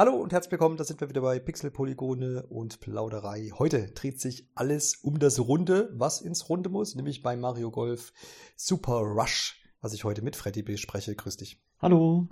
Hallo und herzlich willkommen, da sind wir wieder bei Pixel, Polygone und Plauderei. Heute dreht sich alles um das Runde, was ins Runde muss, nämlich bei Mario Golf Super Rush, was ich heute mit Freddy bespreche. Grüß dich. Hallo.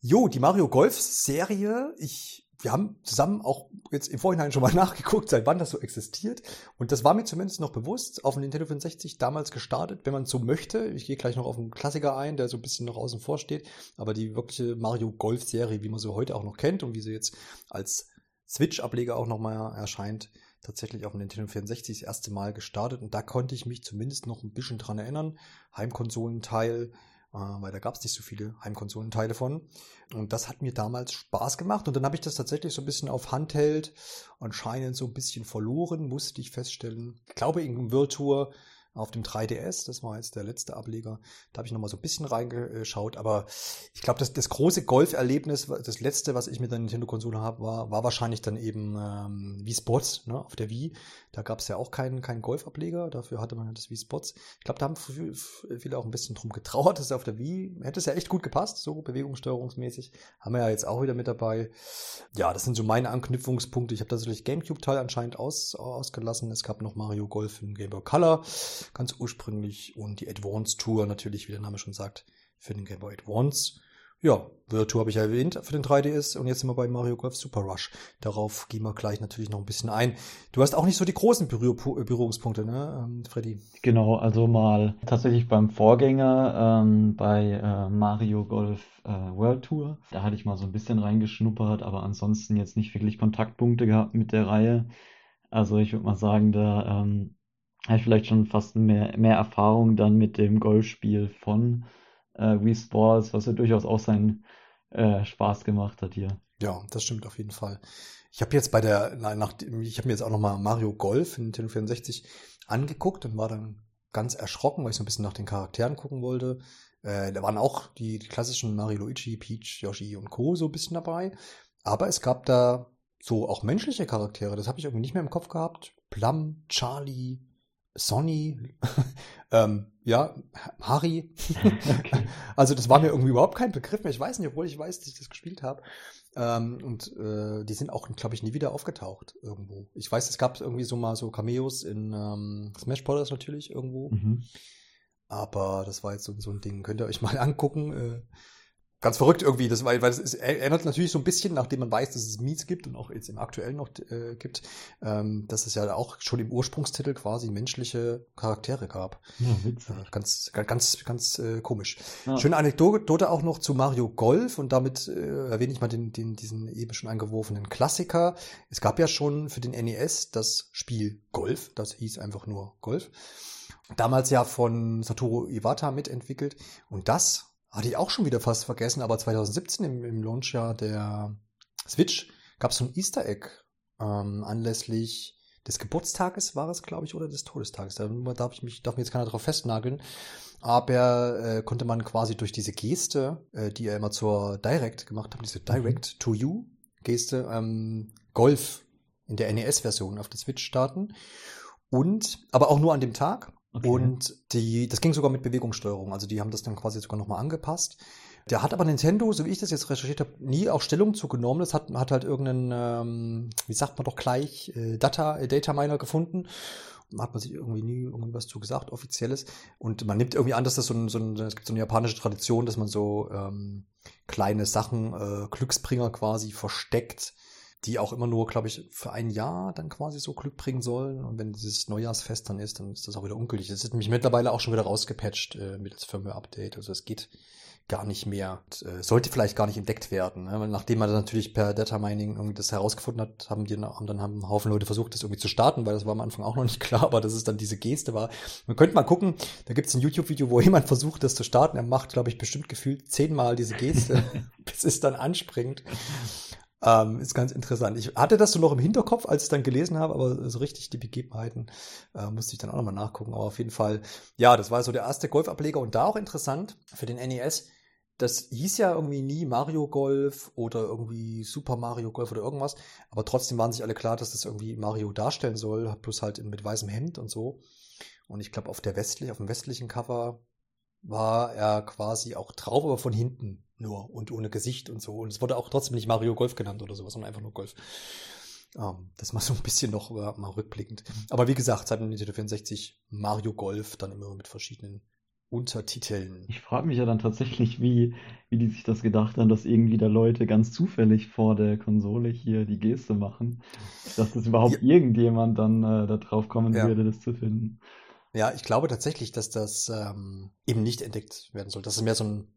Jo, die Mario Golf Serie, ich wir haben zusammen auch jetzt im Vorhinein schon mal nachgeguckt, seit wann das so existiert. Und das war mir zumindest noch bewusst, auf dem Nintendo 65 damals gestartet, wenn man so möchte. Ich gehe gleich noch auf einen Klassiker ein, der so ein bisschen noch außen vor steht. Aber die wirkliche Mario Golf Serie, wie man sie heute auch noch kennt und wie sie jetzt als Switch-Ableger auch nochmal erscheint, tatsächlich auf dem Nintendo 64 das erste Mal gestartet. Und da konnte ich mich zumindest noch ein bisschen dran erinnern. Heimkonsolenteil, äh, weil da gab es nicht so viele Heimkonsolenteile von. Und das hat mir damals Spaß gemacht. Und dann habe ich das tatsächlich so ein bisschen auf Handheld anscheinend so ein bisschen verloren, musste ich feststellen. Ich glaube, in Virtual auf dem 3DS. Das war jetzt der letzte Ableger. Da habe ich nochmal so ein bisschen reingeschaut. Aber ich glaube, das, das große Golf-Erlebnis, das letzte, was ich mit der Nintendo-Konsole habe, war, war wahrscheinlich dann eben ähm, Wii Sports ne, auf der Wii. Da gab es ja auch keinen, keinen Golf-Ableger. Dafür hatte man das Wii Sports. Ich glaube, da haben viele auch ein bisschen drum getrauert, dass auf der Wii hätte es ja echt gut gepasst, so bewegungssteuerungsmäßig. Haben wir ja jetzt auch wieder mit dabei. Ja, das sind so meine Anknüpfungspunkte. Ich habe tatsächlich GameCube-Teil anscheinend aus, ausgelassen. Es gab noch Mario Golf in Game Boy Color ganz ursprünglich und die Advance Tour natürlich, wie der Name schon sagt, für den Game Boy Advance. Ja, Virtua habe ich ja erwähnt für den 3DS und jetzt sind wir bei Mario Golf Super Rush. Darauf gehen wir gleich natürlich noch ein bisschen ein. Du hast auch nicht so die großen Berühr Berührungspunkte, ne, ähm, Freddy? Genau, also mal tatsächlich beim Vorgänger, ähm, bei äh, Mario Golf äh, World Tour. Da hatte ich mal so ein bisschen reingeschnuppert, aber ansonsten jetzt nicht wirklich Kontaktpunkte gehabt mit der Reihe. Also ich würde mal sagen, da ähm, habe ich vielleicht schon fast mehr, mehr Erfahrung dann mit dem Golfspiel von äh, Wii Sports, was ja durchaus auch seinen äh, Spaß gemacht hat hier. Ja, das stimmt auf jeden Fall. Ich habe jetzt bei der, nach, ich habe mir jetzt auch nochmal Mario Golf in Nintendo 64 angeguckt und war dann ganz erschrocken, weil ich so ein bisschen nach den Charakteren gucken wollte. Äh, da waren auch die, die klassischen Mario Luigi, Peach, Yoshi und Co. so ein bisschen dabei. Aber es gab da so auch menschliche Charaktere. Das habe ich irgendwie nicht mehr im Kopf gehabt. Plum, Charlie, Sonny, ähm, ja, Harry. okay. Also das war mir irgendwie überhaupt kein Begriff mehr. Ich weiß nicht, obwohl ich weiß, dass ich das gespielt habe. Ähm, und äh, die sind auch, glaube ich, nie wieder aufgetaucht irgendwo. Ich weiß, es gab irgendwie so mal so Cameos in ähm, Smash Bros. natürlich irgendwo. Mhm. Aber das war jetzt so, so, ein Ding. Könnt ihr euch mal angucken. Äh, ganz verrückt irgendwie, das, weil, weil es erinnert natürlich so ein bisschen, nachdem man weiß, dass es Meets gibt und auch jetzt im aktuellen noch äh, gibt, ähm, dass es ja auch schon im Ursprungstitel quasi menschliche Charaktere gab. Ja, äh, ganz, ganz, ganz äh, komisch. Ja. Schöne Anekdote auch noch zu Mario Golf und damit äh, erwähne ich mal den, den, diesen eben schon eingeworfenen Klassiker. Es gab ja schon für den NES das Spiel Golf, das hieß einfach nur Golf. Damals ja von Satoru Iwata mitentwickelt und das hatte ich auch schon wieder fast vergessen, aber 2017 im, im Launchjahr der Switch gab es so ein Easter Egg ähm, anlässlich des Geburtstages war es, glaube ich, oder des Todestages. Da darf ich mich, darf mir jetzt keiner drauf festnageln. Aber äh, konnte man quasi durch diese Geste, äh, die er immer zur Direct gemacht hat, diese Direct mhm. to You Geste, ähm, Golf in der NES-Version auf der Switch starten. Und, aber auch nur an dem Tag. Okay. Und die, das ging sogar mit Bewegungssteuerung. Also die haben das dann quasi sogar nochmal angepasst. Der hat aber Nintendo, so wie ich das jetzt recherchiert habe, nie auch Stellung zugenommen. Das hat, hat halt irgendeinen, ähm, wie sagt man doch gleich, äh, Data, äh, Data Miner gefunden. Hat man sich irgendwie nie irgendwas zu gesagt, offizielles. Und man nimmt irgendwie an, dass das so ein, so ein es gibt so eine japanische Tradition, dass man so ähm, kleine Sachen, äh, Glücksbringer quasi versteckt die auch immer nur, glaube ich, für ein Jahr dann quasi so Glück bringen sollen. Und wenn dieses Neujahrsfest dann ist, dann ist das auch wieder ungültig. Das ist nämlich mittlerweile auch schon wieder rausgepatcht äh, mit das Firmware-Update. Also es geht gar nicht mehr. Äh, sollte vielleicht gar nicht entdeckt werden. Ne? Nachdem man natürlich per Data Mining irgendwie das herausgefunden hat, haben die haben dann haben Haufen Leute versucht, das irgendwie zu starten, weil das war am Anfang auch noch nicht klar, aber dass es dann diese Geste war. Man könnte mal gucken, da gibt es ein YouTube-Video, wo jemand versucht, das zu starten. Er macht, glaube ich, bestimmt gefühlt zehnmal diese Geste, bis es dann anspringt. Ähm, ist ganz interessant. Ich hatte das so noch im Hinterkopf, als ich dann gelesen habe, aber so richtig die Begebenheiten äh, musste ich dann auch nochmal nachgucken. Aber auf jeden Fall, ja, das war so der erste Golfableger und da auch interessant für den NES. das hieß ja irgendwie nie Mario Golf oder irgendwie Super Mario Golf oder irgendwas, aber trotzdem waren sich alle klar, dass das irgendwie Mario darstellen soll, plus halt mit weißem Hemd und so. Und ich glaube, auf der westlich, auf dem westlichen Cover war er quasi auch drauf, aber von hinten nur und ohne Gesicht und so. Und es wurde auch trotzdem nicht Mario Golf genannt oder sowas, sondern einfach nur Golf. Ähm, das mal so ein bisschen noch äh, mal rückblickend. Aber wie gesagt, seit Nintendo 64 Mario Golf dann immer mit verschiedenen Untertiteln. Ich frage mich ja dann tatsächlich, wie, wie die sich das gedacht haben, dass irgendwie da Leute ganz zufällig vor der Konsole hier die Geste machen, dass das überhaupt ja. irgendjemand dann äh, da drauf kommen ja. würde, das zu finden. Ja, ich glaube tatsächlich, dass das ähm, eben nicht entdeckt werden soll. Dass es mehr so ein,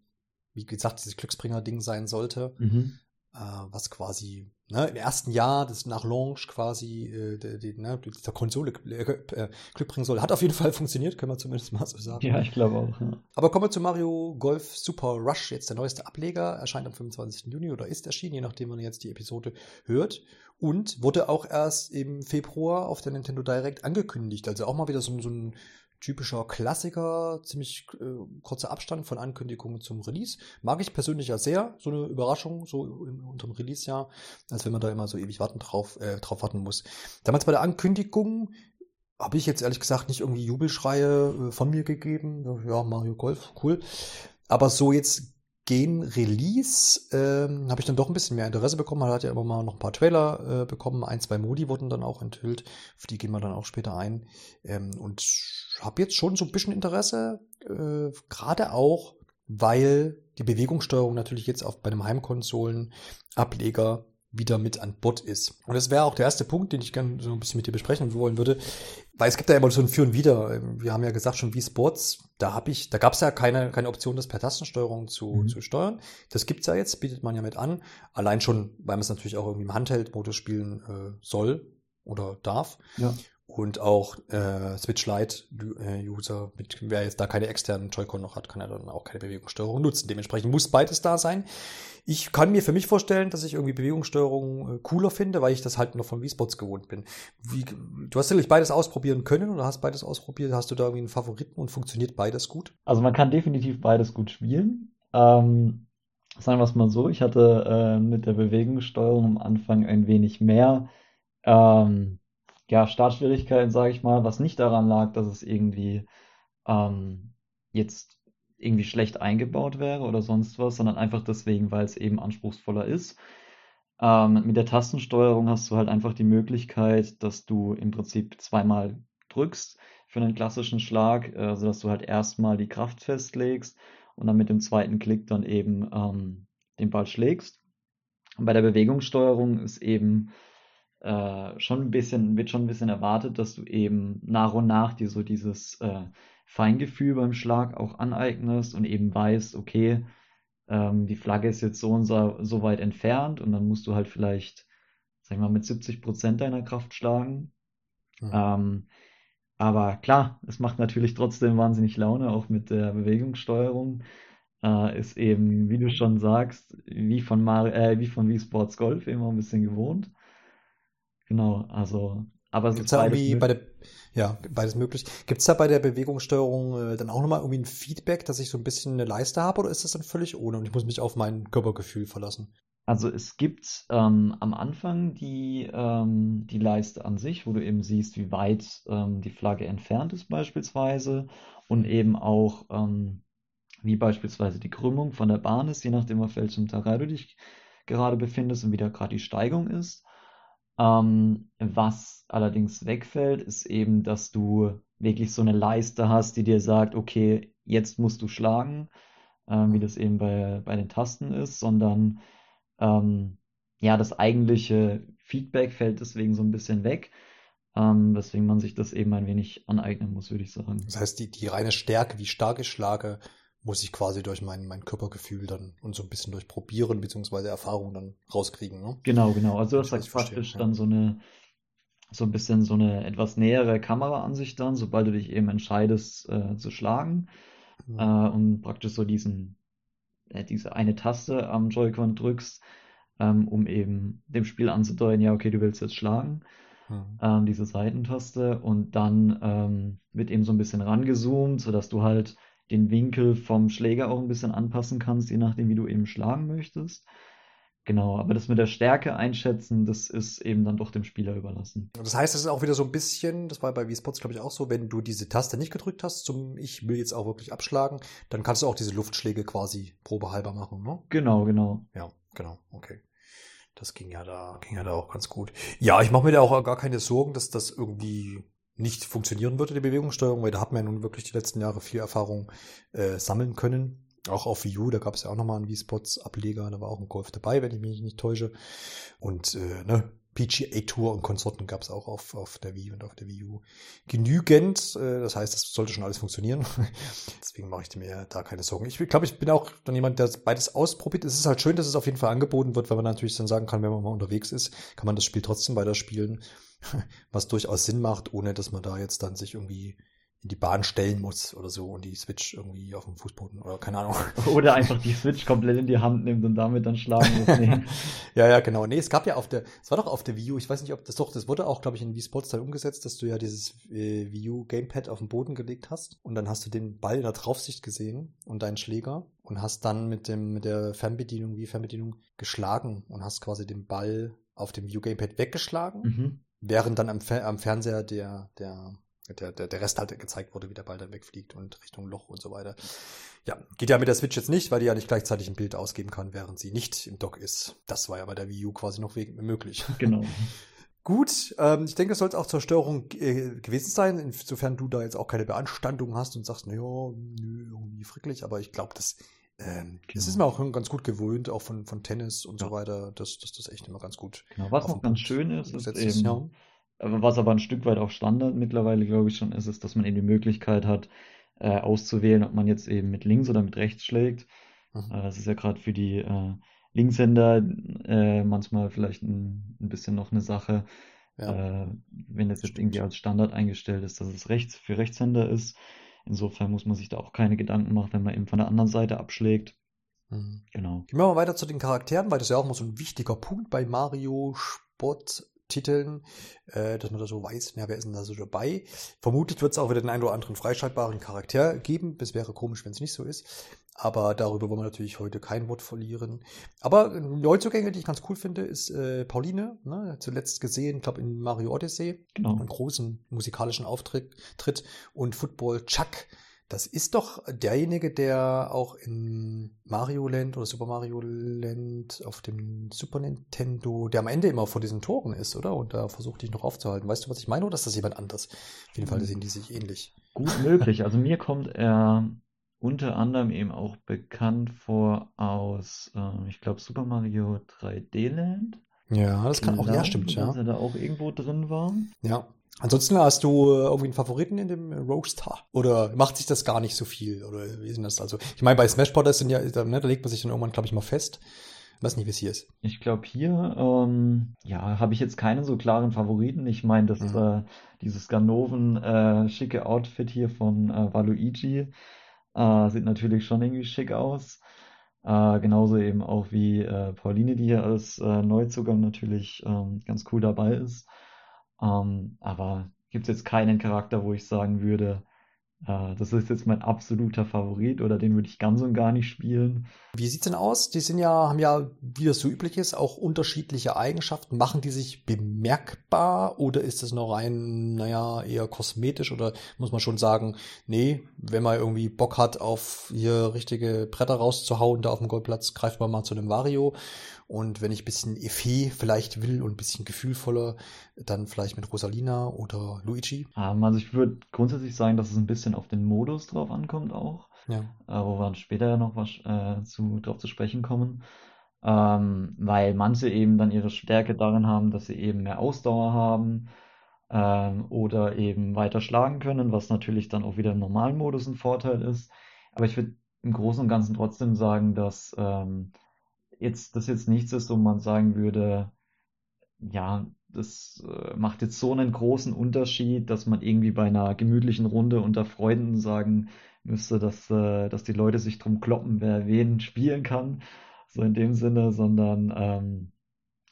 wie gesagt, dieses Glücksbringer-Ding sein sollte. Mhm äh, was quasi ne, im ersten Jahr des nach Launch quasi äh, die, die, ne, dieser Konsole äh, Glück bringen soll. Hat auf jeden Fall funktioniert, können wir zumindest mal so sagen. Ja, ich glaube auch. Ja. Aber kommen wir zu Mario Golf Super Rush, jetzt der neueste Ableger, erscheint am 25. Juni oder ist erschienen, je nachdem man jetzt die Episode hört. Und wurde auch erst im Februar auf der Nintendo Direct angekündigt. Also auch mal wieder so, so ein typischer Klassiker, ziemlich äh, kurzer Abstand von Ankündigungen zum Release. Mag ich persönlich ja sehr, so eine Überraschung, so im, unterm Release-Jahr, als wenn man da immer so ewig warten drauf, äh, drauf warten muss. Damals bei der Ankündigung habe ich jetzt ehrlich gesagt nicht irgendwie Jubelschreie äh, von mir gegeben. Ja, Mario Golf, cool. Aber so jetzt gen Release ähm, habe ich dann doch ein bisschen mehr Interesse bekommen. Man hat ja immer mal noch ein paar Trailer äh, bekommen. Ein, zwei Modi wurden dann auch enthüllt. Auf die gehen wir dann auch später ein. Ähm, und habe jetzt schon so ein bisschen Interesse, äh, gerade auch, weil die Bewegungssteuerung natürlich jetzt auch bei einem Heimkonsolen-Ableger wieder mit an Bord ist. Und das wäre auch der erste Punkt, den ich gerne so ein bisschen mit dir besprechen wollen würde, weil es gibt ja immer so ein Für und Wider. Wir haben ja gesagt schon wie Sports, da habe ich, da gab es ja keine keine Option, das per Tastensteuerung zu, mhm. zu steuern. Das gibt's ja jetzt, bietet man ja mit an. Allein schon, weil man es natürlich auch irgendwie im Handheld-Modus spielen äh, soll oder darf. Ja und auch äh, Switch Lite äh, wer jetzt da keine externen Joy-Con noch hat, kann er dann auch keine Bewegungssteuerung nutzen. Dementsprechend muss beides da sein. Ich kann mir für mich vorstellen, dass ich irgendwie Bewegungssteuerung äh, cooler finde, weil ich das halt noch von Wii-Spots gewohnt bin. Wie, du hast natürlich beides ausprobieren können oder hast beides ausprobiert. Hast du da irgendwie einen Favoriten und funktioniert beides gut? Also man kann definitiv beides gut spielen. Ähm, sagen wir es mal so, ich hatte äh, mit der Bewegungssteuerung am Anfang ein wenig mehr ähm, ja, Startschwierigkeiten, sage ich mal, was nicht daran lag, dass es irgendwie ähm, jetzt irgendwie schlecht eingebaut wäre oder sonst was, sondern einfach deswegen, weil es eben anspruchsvoller ist. Ähm, mit der Tastensteuerung hast du halt einfach die Möglichkeit, dass du im Prinzip zweimal drückst für einen klassischen Schlag, äh, sodass du halt erstmal die Kraft festlegst und dann mit dem zweiten Klick dann eben ähm, den Ball schlägst. Und bei der Bewegungssteuerung ist eben äh, schon ein bisschen, wird schon ein bisschen erwartet, dass du eben nach und nach dir so dieses äh, Feingefühl beim Schlag auch aneignest und eben weißt, okay, ähm, die Flagge ist jetzt so und so, so weit entfernt und dann musst du halt vielleicht, sag ich mal, mit 70 Prozent deiner Kraft schlagen. Mhm. Ähm, aber klar, es macht natürlich trotzdem wahnsinnig Laune, auch mit der Bewegungssteuerung. Äh, ist eben, wie du schon sagst, wie von Mar äh, wie von Wii Sports Golf immer ein bisschen gewohnt. Genau, also, aber Gibt's da irgendwie bei der, ja, beides möglich. Gibt es da bei der Bewegungssteuerung äh, dann auch nochmal irgendwie ein Feedback, dass ich so ein bisschen eine Leiste habe oder ist das dann völlig ohne und ich muss mich auf mein Körpergefühl verlassen? Also es gibt ähm, am Anfang die, ähm, die Leiste an sich, wo du eben siehst, wie weit ähm, die Flagge entfernt ist beispielsweise und eben auch ähm, wie beispielsweise die Krümmung von der Bahn ist, je nachdem auf welchem Terrain du dich gerade befindest und wie da gerade die Steigung ist. Ähm, was allerdings wegfällt, ist eben, dass du wirklich so eine Leiste hast, die dir sagt, okay, jetzt musst du schlagen, ähm, wie das eben bei, bei den Tasten ist, sondern ähm, ja, das eigentliche Feedback fällt deswegen so ein bisschen weg, ähm, weswegen man sich das eben ein wenig aneignen muss, würde ich sagen. Das heißt, die, die reine Stärke, wie stark ich schlage, muss ich quasi durch mein, mein Körpergefühl dann und so ein bisschen durch Probieren beziehungsweise Erfahrung dann rauskriegen. Ne? Genau, genau. Also das heißt praktisch ja. dann so eine so ein bisschen so eine etwas nähere Kameraansicht dann, sobald du dich eben entscheidest äh, zu schlagen mhm. äh, und praktisch so diesen äh, diese eine Taste am Joy-Con drückst, ähm, um eben dem Spiel anzudeuten, ja okay, du willst jetzt schlagen. Mhm. Ähm, diese Seitentaste und dann ähm, wird eben so ein bisschen rangezoomt, sodass du halt den Winkel vom Schläger auch ein bisschen anpassen kannst, je nachdem, wie du eben schlagen möchtest. Genau, aber das mit der Stärke einschätzen, das ist eben dann doch dem Spieler überlassen. Das heißt, es ist auch wieder so ein bisschen, das war bei V-Spots, glaube ich, auch so, wenn du diese Taste nicht gedrückt hast, zum Ich will jetzt auch wirklich abschlagen, dann kannst du auch diese Luftschläge quasi probehalber machen, ne? Genau, genau. Ja, genau, okay. Das ging ja da, ging ja da auch ganz gut. Ja, ich mache mir da auch gar keine Sorgen, dass das irgendwie nicht funktionieren würde, die Bewegungssteuerung, weil da hat man ja nun wirklich die letzten Jahre viel Erfahrung äh, sammeln können. Auch auf Wii U, da gab es ja auch nochmal einen Wii Spots Ableger, da war auch ein Golf dabei, wenn ich mich nicht täusche. Und äh, ne, PGA Tour und Konsorten gab es auch auf, auf der Wii und auf der Wii U genügend. Äh, das heißt, das sollte schon alles funktionieren. Deswegen mache ich mir da keine Sorgen. Ich glaube, ich bin auch dann jemand, der beides ausprobiert. Es ist halt schön, dass es auf jeden Fall angeboten wird, weil man natürlich dann sagen kann, wenn man mal unterwegs ist, kann man das Spiel trotzdem weiterspielen, was durchaus Sinn macht, ohne dass man da jetzt dann sich irgendwie in die Bahn stellen muss oder so und die Switch irgendwie auf dem Fußboden oder keine Ahnung. Oder einfach die Switch komplett in die Hand nimmt und damit dann schlagen muss. Nee. ja, ja, genau. Nee, es gab ja auf der, es war doch auf der Wii U, ich weiß nicht, ob das doch, das wurde auch, glaube ich, in Wii Sports dann umgesetzt, dass du ja dieses äh, Wii U Gamepad auf den Boden gelegt hast und dann hast du den Ball in der Draufsicht gesehen und deinen Schläger und hast dann mit dem, mit der Fernbedienung, Wii Fernbedienung geschlagen und hast quasi den Ball auf dem Wii U Gamepad weggeschlagen, mhm. Während dann am, am Fernseher der, der der, der, Rest halt gezeigt wurde, wie der Ball dann wegfliegt und Richtung Loch und so weiter. Ja, geht ja mit der Switch jetzt nicht, weil die ja nicht gleichzeitig ein Bild ausgeben kann, während sie nicht im Dock ist. Das war ja bei der Wii U quasi noch möglich. Genau. Gut, ähm, ich denke, es soll es auch zur Störung äh, gewesen sein, insofern du da jetzt auch keine Beanstandung hast und sagst, naja, nö, irgendwie fricklich, aber ich glaube, das, ähm, genau. das ist mir auch ganz gut gewöhnt, auch von, von Tennis und ja. so weiter, dass, dass das echt immer ganz gut. Genau, was noch ganz schön ist, ist eben, ja. Was aber ein Stück weit auch Standard mittlerweile, glaube ich, schon ist, ist, dass man eben die Möglichkeit hat, äh, auszuwählen, ob man jetzt eben mit links oder mit rechts schlägt. Mhm. Äh, das ist ja gerade für die äh, Linkshänder äh, manchmal vielleicht ein, ein, bisschen noch eine Sache. Ja. Äh, wenn das jetzt irgendwie als Standard eingestellt ist, dass es rechts für Rechtshänder ist. Insofern muss man sich da auch keine Gedanken machen, wenn man eben von der anderen Seite abschlägt. Mhm. Genau. Gehen wir mal weiter zu den Charakteren, weil das ja auch mal so ein wichtiger Punkt bei Mario Sport Titeln, äh, dass man da so weiß, ja, wer ist denn da so dabei. Vermutlich wird es auch wieder den einen oder anderen freischaltbaren Charakter geben. Es wäre komisch, wenn es nicht so ist. Aber darüber wollen wir natürlich heute kein Wort verlieren. Aber Neuzugänge, die ich ganz cool finde, ist äh, Pauline, ne? zuletzt gesehen, glaube in Mario Odyssey. Genau. Einen großen musikalischen Auftritt. Und Football Chuck das ist doch derjenige, der auch in Mario Land oder Super Mario Land auf dem Super Nintendo, der am Ende immer vor diesen Toren ist, oder? Und da versucht dich noch aufzuhalten. Weißt du, was ich meine? Oder ist das jemand anders? Auf jeden Fall sehen die sich ähnlich. Gut möglich. Also mir kommt er unter anderem eben auch bekannt vor aus, äh, ich glaube, Super Mario 3D Land. Ja, das kann auch, ja, stimmt, ja. Dass er da auch irgendwo drin war. Ja. Ansonsten hast du äh, irgendwie einen Favoriten in dem Roaster? Oder macht sich das gar nicht so viel? Oder wie ist denn das? Also, ich meine, bei Smash Brothers sind ja, da, ne, da legt man sich dann irgendwann, glaube ich, mal fest. Ich weiß nicht, wie es hier ist. Ich glaube, hier, ähm, ja, habe ich jetzt keinen so klaren Favoriten. Ich meine, das, mhm. äh, dieses Ganoven äh, schicke Outfit hier von äh, Waluigi äh, sieht natürlich schon irgendwie schick aus. Äh, genauso eben auch wie äh, Pauline, die hier als äh, Neuzugang natürlich ähm, ganz cool dabei ist. Ähm, aber gibt es jetzt keinen Charakter, wo ich sagen würde, äh, das ist jetzt mein absoluter Favorit oder den würde ich ganz und gar nicht spielen. Wie sieht's denn aus? Die sind ja, haben ja, wie das so üblich ist, auch unterschiedliche Eigenschaften. Machen die sich bemerkbar oder ist das noch rein, naja, eher kosmetisch oder muss man schon sagen, nee, wenn man irgendwie Bock hat, auf hier richtige Bretter rauszuhauen, da auf dem Goldplatz, greift man mal zu einem Vario und wenn ich bisschen Effet vielleicht will und ein bisschen gefühlvoller, dann vielleicht mit Rosalina oder Luigi. Ähm, also ich würde grundsätzlich sagen, dass es ein bisschen auf den Modus drauf ankommt auch. Ja. Äh, wo wir dann später noch was äh, zu, drauf zu sprechen kommen. Ähm, weil manche eben dann ihre Stärke darin haben, dass sie eben mehr Ausdauer haben ähm, oder eben weiter schlagen können, was natürlich dann auch wieder im normalen Modus ein Vorteil ist. Aber ich würde im Großen und Ganzen trotzdem sagen, dass ähm, jetzt das jetzt nichts ist, wo man sagen würde, ja, das äh, macht jetzt so einen großen Unterschied, dass man irgendwie bei einer gemütlichen Runde unter Freunden sagen müsste, dass, äh, dass die Leute sich drum kloppen, wer wen spielen kann. So in dem Sinne, sondern ähm,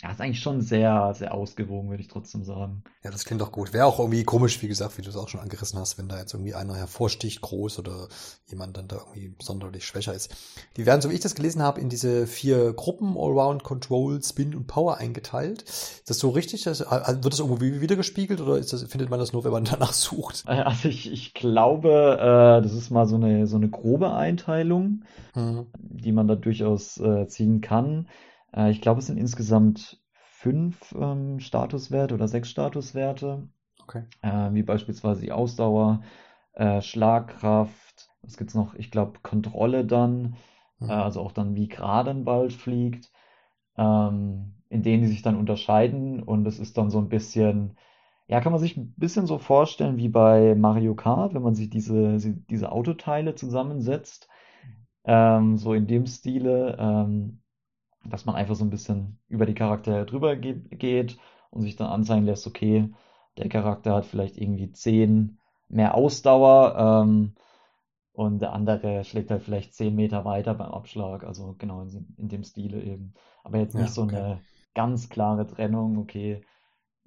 Ja, ist eigentlich schon sehr, sehr ausgewogen, würde ich trotzdem sagen. Ja, das klingt doch gut. Wäre auch irgendwie komisch, wie gesagt, wie du es auch schon angerissen hast, wenn da jetzt irgendwie einer hervorsticht, groß oder jemand dann da irgendwie sonderlich schwächer ist. Die werden, so wie ich das gelesen habe, in diese vier Gruppen Allround, Control, Spin und Power eingeteilt. Ist das so richtig? Das, wird das irgendwo wiedergespiegelt oder das, findet man das nur, wenn man danach sucht? Äh, also ich, ich glaube, äh, das ist mal so eine, so eine grobe Einteilung, hm. die man da durchaus äh, ziehen kann. Äh, ich glaube, es sind insgesamt fünf ähm, Statuswerte oder sechs Statuswerte. Okay. Äh, wie beispielsweise die Ausdauer, äh, Schlagkraft, was gibt's noch? Ich glaube, Kontrolle dann, mhm. äh, also auch dann, wie gerade ein Ball fliegt, ähm, in denen die sich dann unterscheiden und es ist dann so ein bisschen, ja, kann man sich ein bisschen so vorstellen wie bei Mario Kart, wenn man sich diese, diese Autoteile zusammensetzt, ähm, so in dem Stile. Ähm, dass man einfach so ein bisschen über die Charaktere drüber geht und sich dann anzeigen lässt, okay, der Charakter hat vielleicht irgendwie 10 mehr Ausdauer ähm, und der andere schlägt halt vielleicht 10 Meter weiter beim Abschlag, also genau in, in dem Stile eben. Aber jetzt nicht ja, okay. so eine ganz klare Trennung, okay,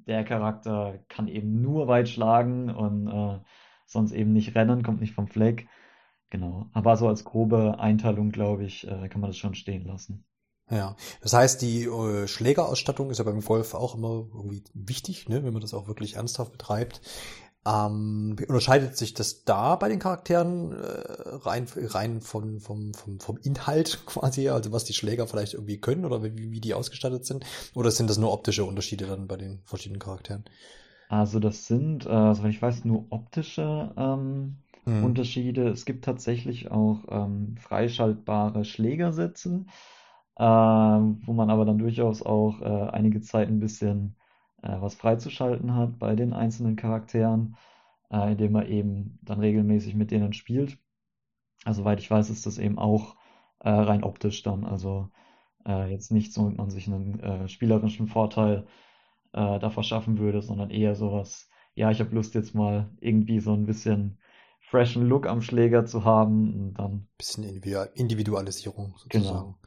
der Charakter kann eben nur weit schlagen und äh, sonst eben nicht rennen, kommt nicht vom Fleck. Genau. Aber so als grobe Einteilung, glaube ich, äh, kann man das schon stehen lassen. Ja, das heißt, die äh, Schlägerausstattung ist ja beim Golf auch immer irgendwie wichtig, ne, wenn man das auch wirklich ernsthaft betreibt. Ähm, unterscheidet sich das da bei den Charakteren äh, rein, rein von, vom, vom, vom Inhalt quasi, also was die Schläger vielleicht irgendwie können oder wie, wie die ausgestattet sind? Oder sind das nur optische Unterschiede dann bei den verschiedenen Charakteren? Also das sind, äh, soweit ich weiß, nur optische ähm, hm. Unterschiede. Es gibt tatsächlich auch ähm, freischaltbare Schlägersätze wo man aber dann durchaus auch äh, einige Zeit ein bisschen äh, was freizuschalten hat bei den einzelnen Charakteren, äh, indem man eben dann regelmäßig mit denen spielt. Also, soweit ich weiß, ist das eben auch rein optisch dann. Also jetzt nicht so, damit man sich einen spielerischen Vorteil da verschaffen würde, sondern eher sowas, ja, ich habe Lust jetzt mal irgendwie so ein bisschen freshen Look am Schläger zu haben und dann. Bisschen Individualisierung sozusagen. Genau.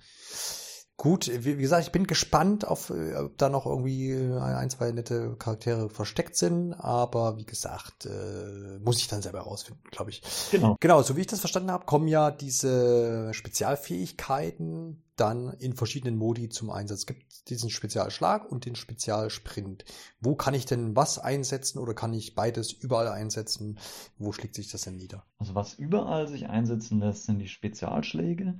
Gut, wie, gesagt, ich bin gespannt, auf, äh, ob da noch irgendwie äh, ein, zwei nette Charaktere versteckt sind, aber wie gesagt, äh, muss ich dann selber herausfinden, glaube ich. Genau. Genau, so wie ich das verstanden habe, kommen ja diese Spezialfähigkeiten dann in verschiedenen Modi zum Einsatz. Es gibt diesen Spezialschlag und den Spezialsprint. Wo kann ich denn was einsetzen oder kann ich beides überall einsetzen? Wo schlägt sich das denn nieder? Also was überall sich einsetzen lässt, sind die Spezialschläge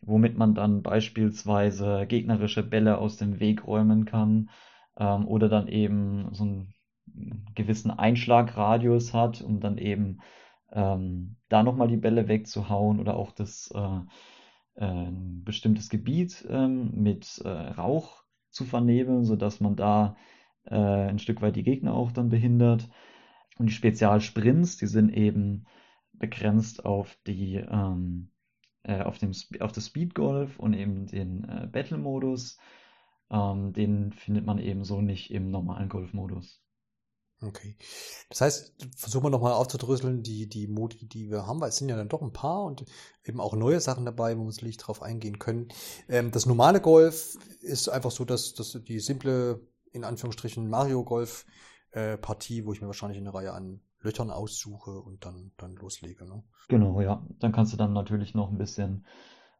womit man dann beispielsweise gegnerische Bälle aus dem Weg räumen kann ähm, oder dann eben so einen gewissen Einschlagradius hat, um dann eben ähm, da nochmal die Bälle wegzuhauen oder auch das äh, äh, bestimmtes Gebiet ähm, mit äh, Rauch zu vernebeln, sodass man da äh, ein Stück weit die Gegner auch dann behindert. Und die Spezialsprints, die sind eben begrenzt auf die ähm, äh, auf, dem, auf das Speed Golf und eben den äh, Battle-Modus. Ähm, den findet man eben so nicht im normalen Golf-Modus. Okay. Das heißt, versuchen wir nochmal aufzudröseln, die, die Modi, die wir haben, weil es sind ja dann doch ein paar und eben auch neue Sachen dabei, wo wir uns nicht drauf eingehen können. Ähm, das normale Golf ist einfach so, dass, dass die simple, in Anführungsstrichen, Mario Golf äh, Partie, wo ich mir wahrscheinlich eine Reihe an Löchern aussuche und dann, dann loslege. Ne? Genau, ja. Dann kannst du dann natürlich noch ein bisschen,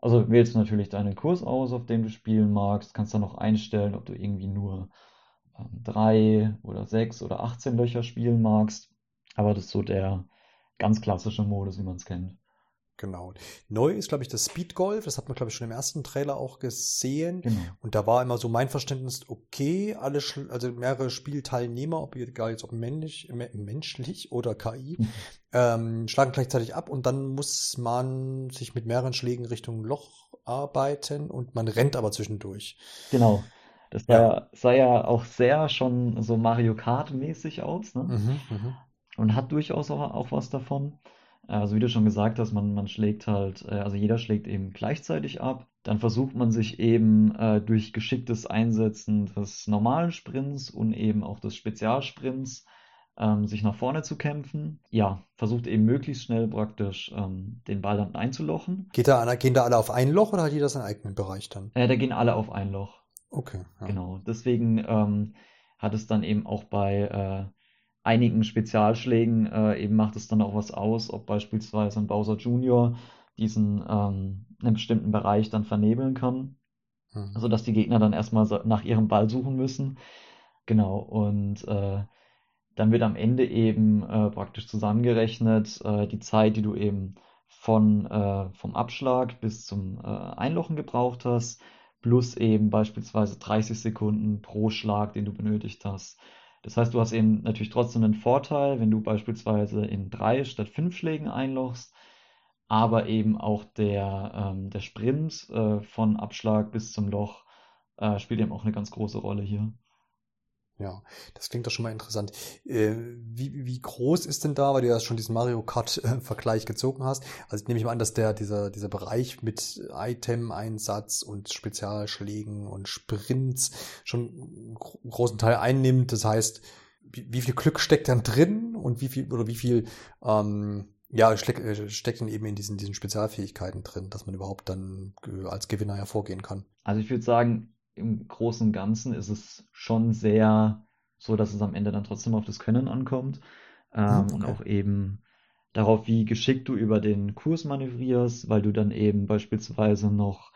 also wählst du natürlich deinen Kurs aus, auf dem du spielen magst, kannst dann noch einstellen, ob du irgendwie nur ähm, drei oder sechs oder 18 Löcher spielen magst. Aber das ist so der ganz klassische Modus, wie man es kennt. Genau. Neu ist, glaube ich, das Speed Golf. Das hat man, glaube ich, schon im ersten Trailer auch gesehen. Genau. Und da war immer so mein Verständnis, okay, alle, also mehrere Spielteilnehmer, ob egal jetzt ob männlich, menschlich oder KI, mhm. ähm, schlagen gleichzeitig ab und dann muss man sich mit mehreren Schlägen Richtung Loch arbeiten und man rennt aber zwischendurch. Genau. Das sah ja, sah ja auch sehr schon so Mario Kart-mäßig aus, ne? Mhm, mh. Und hat durchaus auch, auch was davon. Also wie du schon gesagt hast, man, man schlägt halt, äh, also jeder schlägt eben gleichzeitig ab. Dann versucht man sich eben äh, durch geschicktes Einsetzen des normalen Sprints und eben auch des Spezialsprints ähm, sich nach vorne zu kämpfen. Ja, versucht eben möglichst schnell praktisch ähm, den Ball dann einzulochen. Geht da, gehen da alle auf ein Loch oder hat jeder seinen eigenen Bereich dann? Äh, da gehen alle auf ein Loch. Okay. Ja. Genau. Deswegen ähm, hat es dann eben auch bei äh, einigen Spezialschlägen äh, eben macht es dann auch was aus, ob beispielsweise ein Bowser Junior diesen ähm, einen bestimmten Bereich dann vernebeln kann. Mhm. Also dass die Gegner dann erstmal nach ihrem Ball suchen müssen. Genau, und äh, dann wird am Ende eben äh, praktisch zusammengerechnet äh, die Zeit, die du eben von äh, vom Abschlag bis zum äh, Einlochen gebraucht hast, plus eben beispielsweise 30 Sekunden pro Schlag, den du benötigt hast. Das heißt, du hast eben natürlich trotzdem einen Vorteil, wenn du beispielsweise in drei statt fünf Schlägen einlochst, aber eben auch der, ähm, der Sprint äh, von Abschlag bis zum Loch äh, spielt eben auch eine ganz große Rolle hier. Ja, das klingt doch schon mal interessant. Äh, wie, wie groß ist denn da, weil du ja schon diesen Mario Kart-Vergleich gezogen hast? Also nehme ich mal an, dass der, dieser, dieser Bereich mit Item-Einsatz und Spezialschlägen und Sprints schon einen großen Teil einnimmt. Das heißt, wie, wie viel Glück steckt dann drin und wie viel, oder wie viel, ähm, ja, steckt, äh, steckt dann eben in diesen, diesen Spezialfähigkeiten drin, dass man überhaupt dann äh, als Gewinner hervorgehen kann? Also ich würde sagen, im Großen und Ganzen ist es schon sehr so, dass es am Ende dann trotzdem auf das Können ankommt. Ähm, okay. Und auch eben darauf, wie geschickt du über den Kurs manövrierst, weil du dann eben beispielsweise noch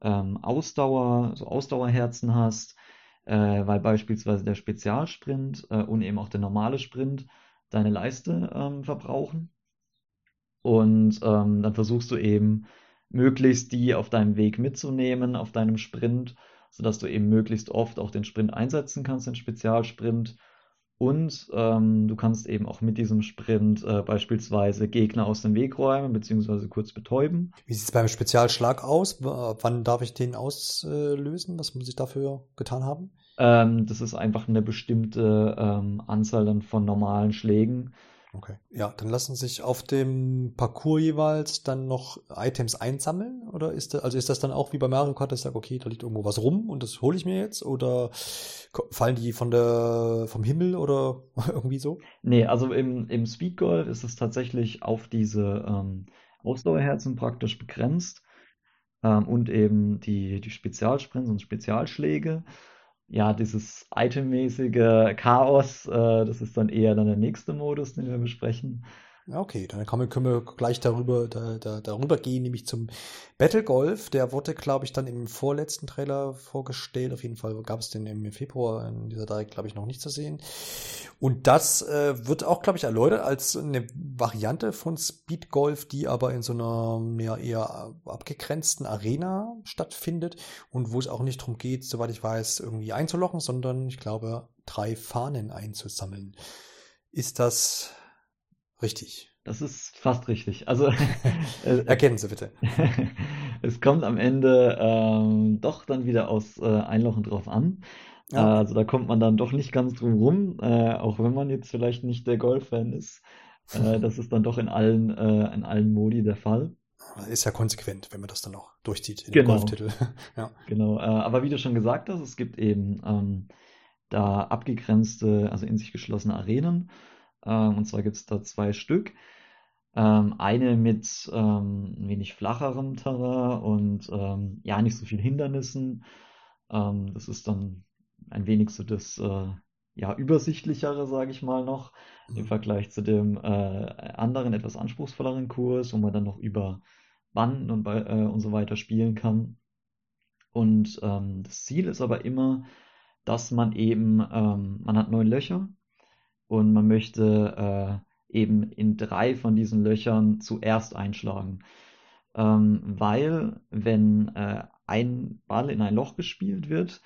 ähm, Ausdauer, so Ausdauerherzen hast, äh, weil beispielsweise der Spezialsprint äh, und eben auch der normale Sprint deine Leiste ähm, verbrauchen. Und ähm, dann versuchst du eben möglichst die auf deinem Weg mitzunehmen, auf deinem Sprint sodass du eben möglichst oft auch den Sprint einsetzen kannst, den Spezialsprint. Und ähm, du kannst eben auch mit diesem Sprint äh, beispielsweise Gegner aus dem Weg räumen, beziehungsweise kurz betäuben. Wie sieht es beim Spezialschlag aus? W wann darf ich den auslösen? Was muss ich dafür getan haben? Ähm, das ist einfach eine bestimmte ähm, Anzahl dann von normalen Schlägen. Okay. Ja, dann lassen sich auf dem Parcours jeweils dann noch Items einsammeln? Oder ist das, also ist das dann auch wie bei Mario Kart, dass ich sage, okay, da liegt irgendwo was rum und das hole ich mir jetzt? Oder fallen die von der, vom Himmel oder irgendwie so? Nee, also im, im Speed Golf ist es tatsächlich auf diese ähm, Ausdauerherzen praktisch begrenzt ähm, und eben die, die Spezialsprints und Spezialschläge ja, dieses itemmäßige Chaos, äh, das ist dann eher dann der nächste Modus, den wir besprechen. Okay, dann können wir, gleich darüber, da, da, darüber gehen, nämlich zum Battle Golf. Der wurde, glaube ich, dann im vorletzten Trailer vorgestellt. Auf jeden Fall gab es den im Februar in dieser Direct, glaube ich, noch nicht zu sehen. Und das äh, wird auch, glaube ich, erläutert als eine Variante von Speed Golf, die aber in so einer ja, eher abgegrenzten Arena stattfindet und wo es auch nicht darum geht, soweit ich weiß, irgendwie einzulochen, sondern ich glaube, drei Fahnen einzusammeln. Ist das Richtig. Das ist fast richtig. Also äh, erkennen Sie bitte. es kommt am Ende ähm, doch dann wieder aus äh, Einlochen drauf an. Ja. Äh, also da kommt man dann doch nicht ganz drum rum, äh, auch wenn man jetzt vielleicht nicht der Golf-Fan ist. Äh, das ist dann doch in allen, äh, in allen Modi der Fall. Ist ja konsequent, wenn man das dann auch durchzieht in genau. Golftitel. ja. Genau, aber wie du schon gesagt hast, es gibt eben ähm, da abgegrenzte, also in sich geschlossene Arenen. Ähm, und zwar gibt es da zwei Stück. Ähm, eine mit ähm, ein wenig flacherem Terrain und ja, nicht so viel Hindernissen. Das ist dann ein wenig so das äh, ja, übersichtlichere, sage ich mal noch, mhm. im Vergleich zu dem äh, anderen, etwas anspruchsvolleren Kurs, wo man dann noch über Banden und, äh, und so weiter spielen kann. Und ähm, das Ziel ist aber immer, dass man eben, ähm, man hat neun Löcher und man möchte äh, eben in drei von diesen Löchern zuerst einschlagen. Ähm, weil wenn äh, ein Ball in ein Loch gespielt wird,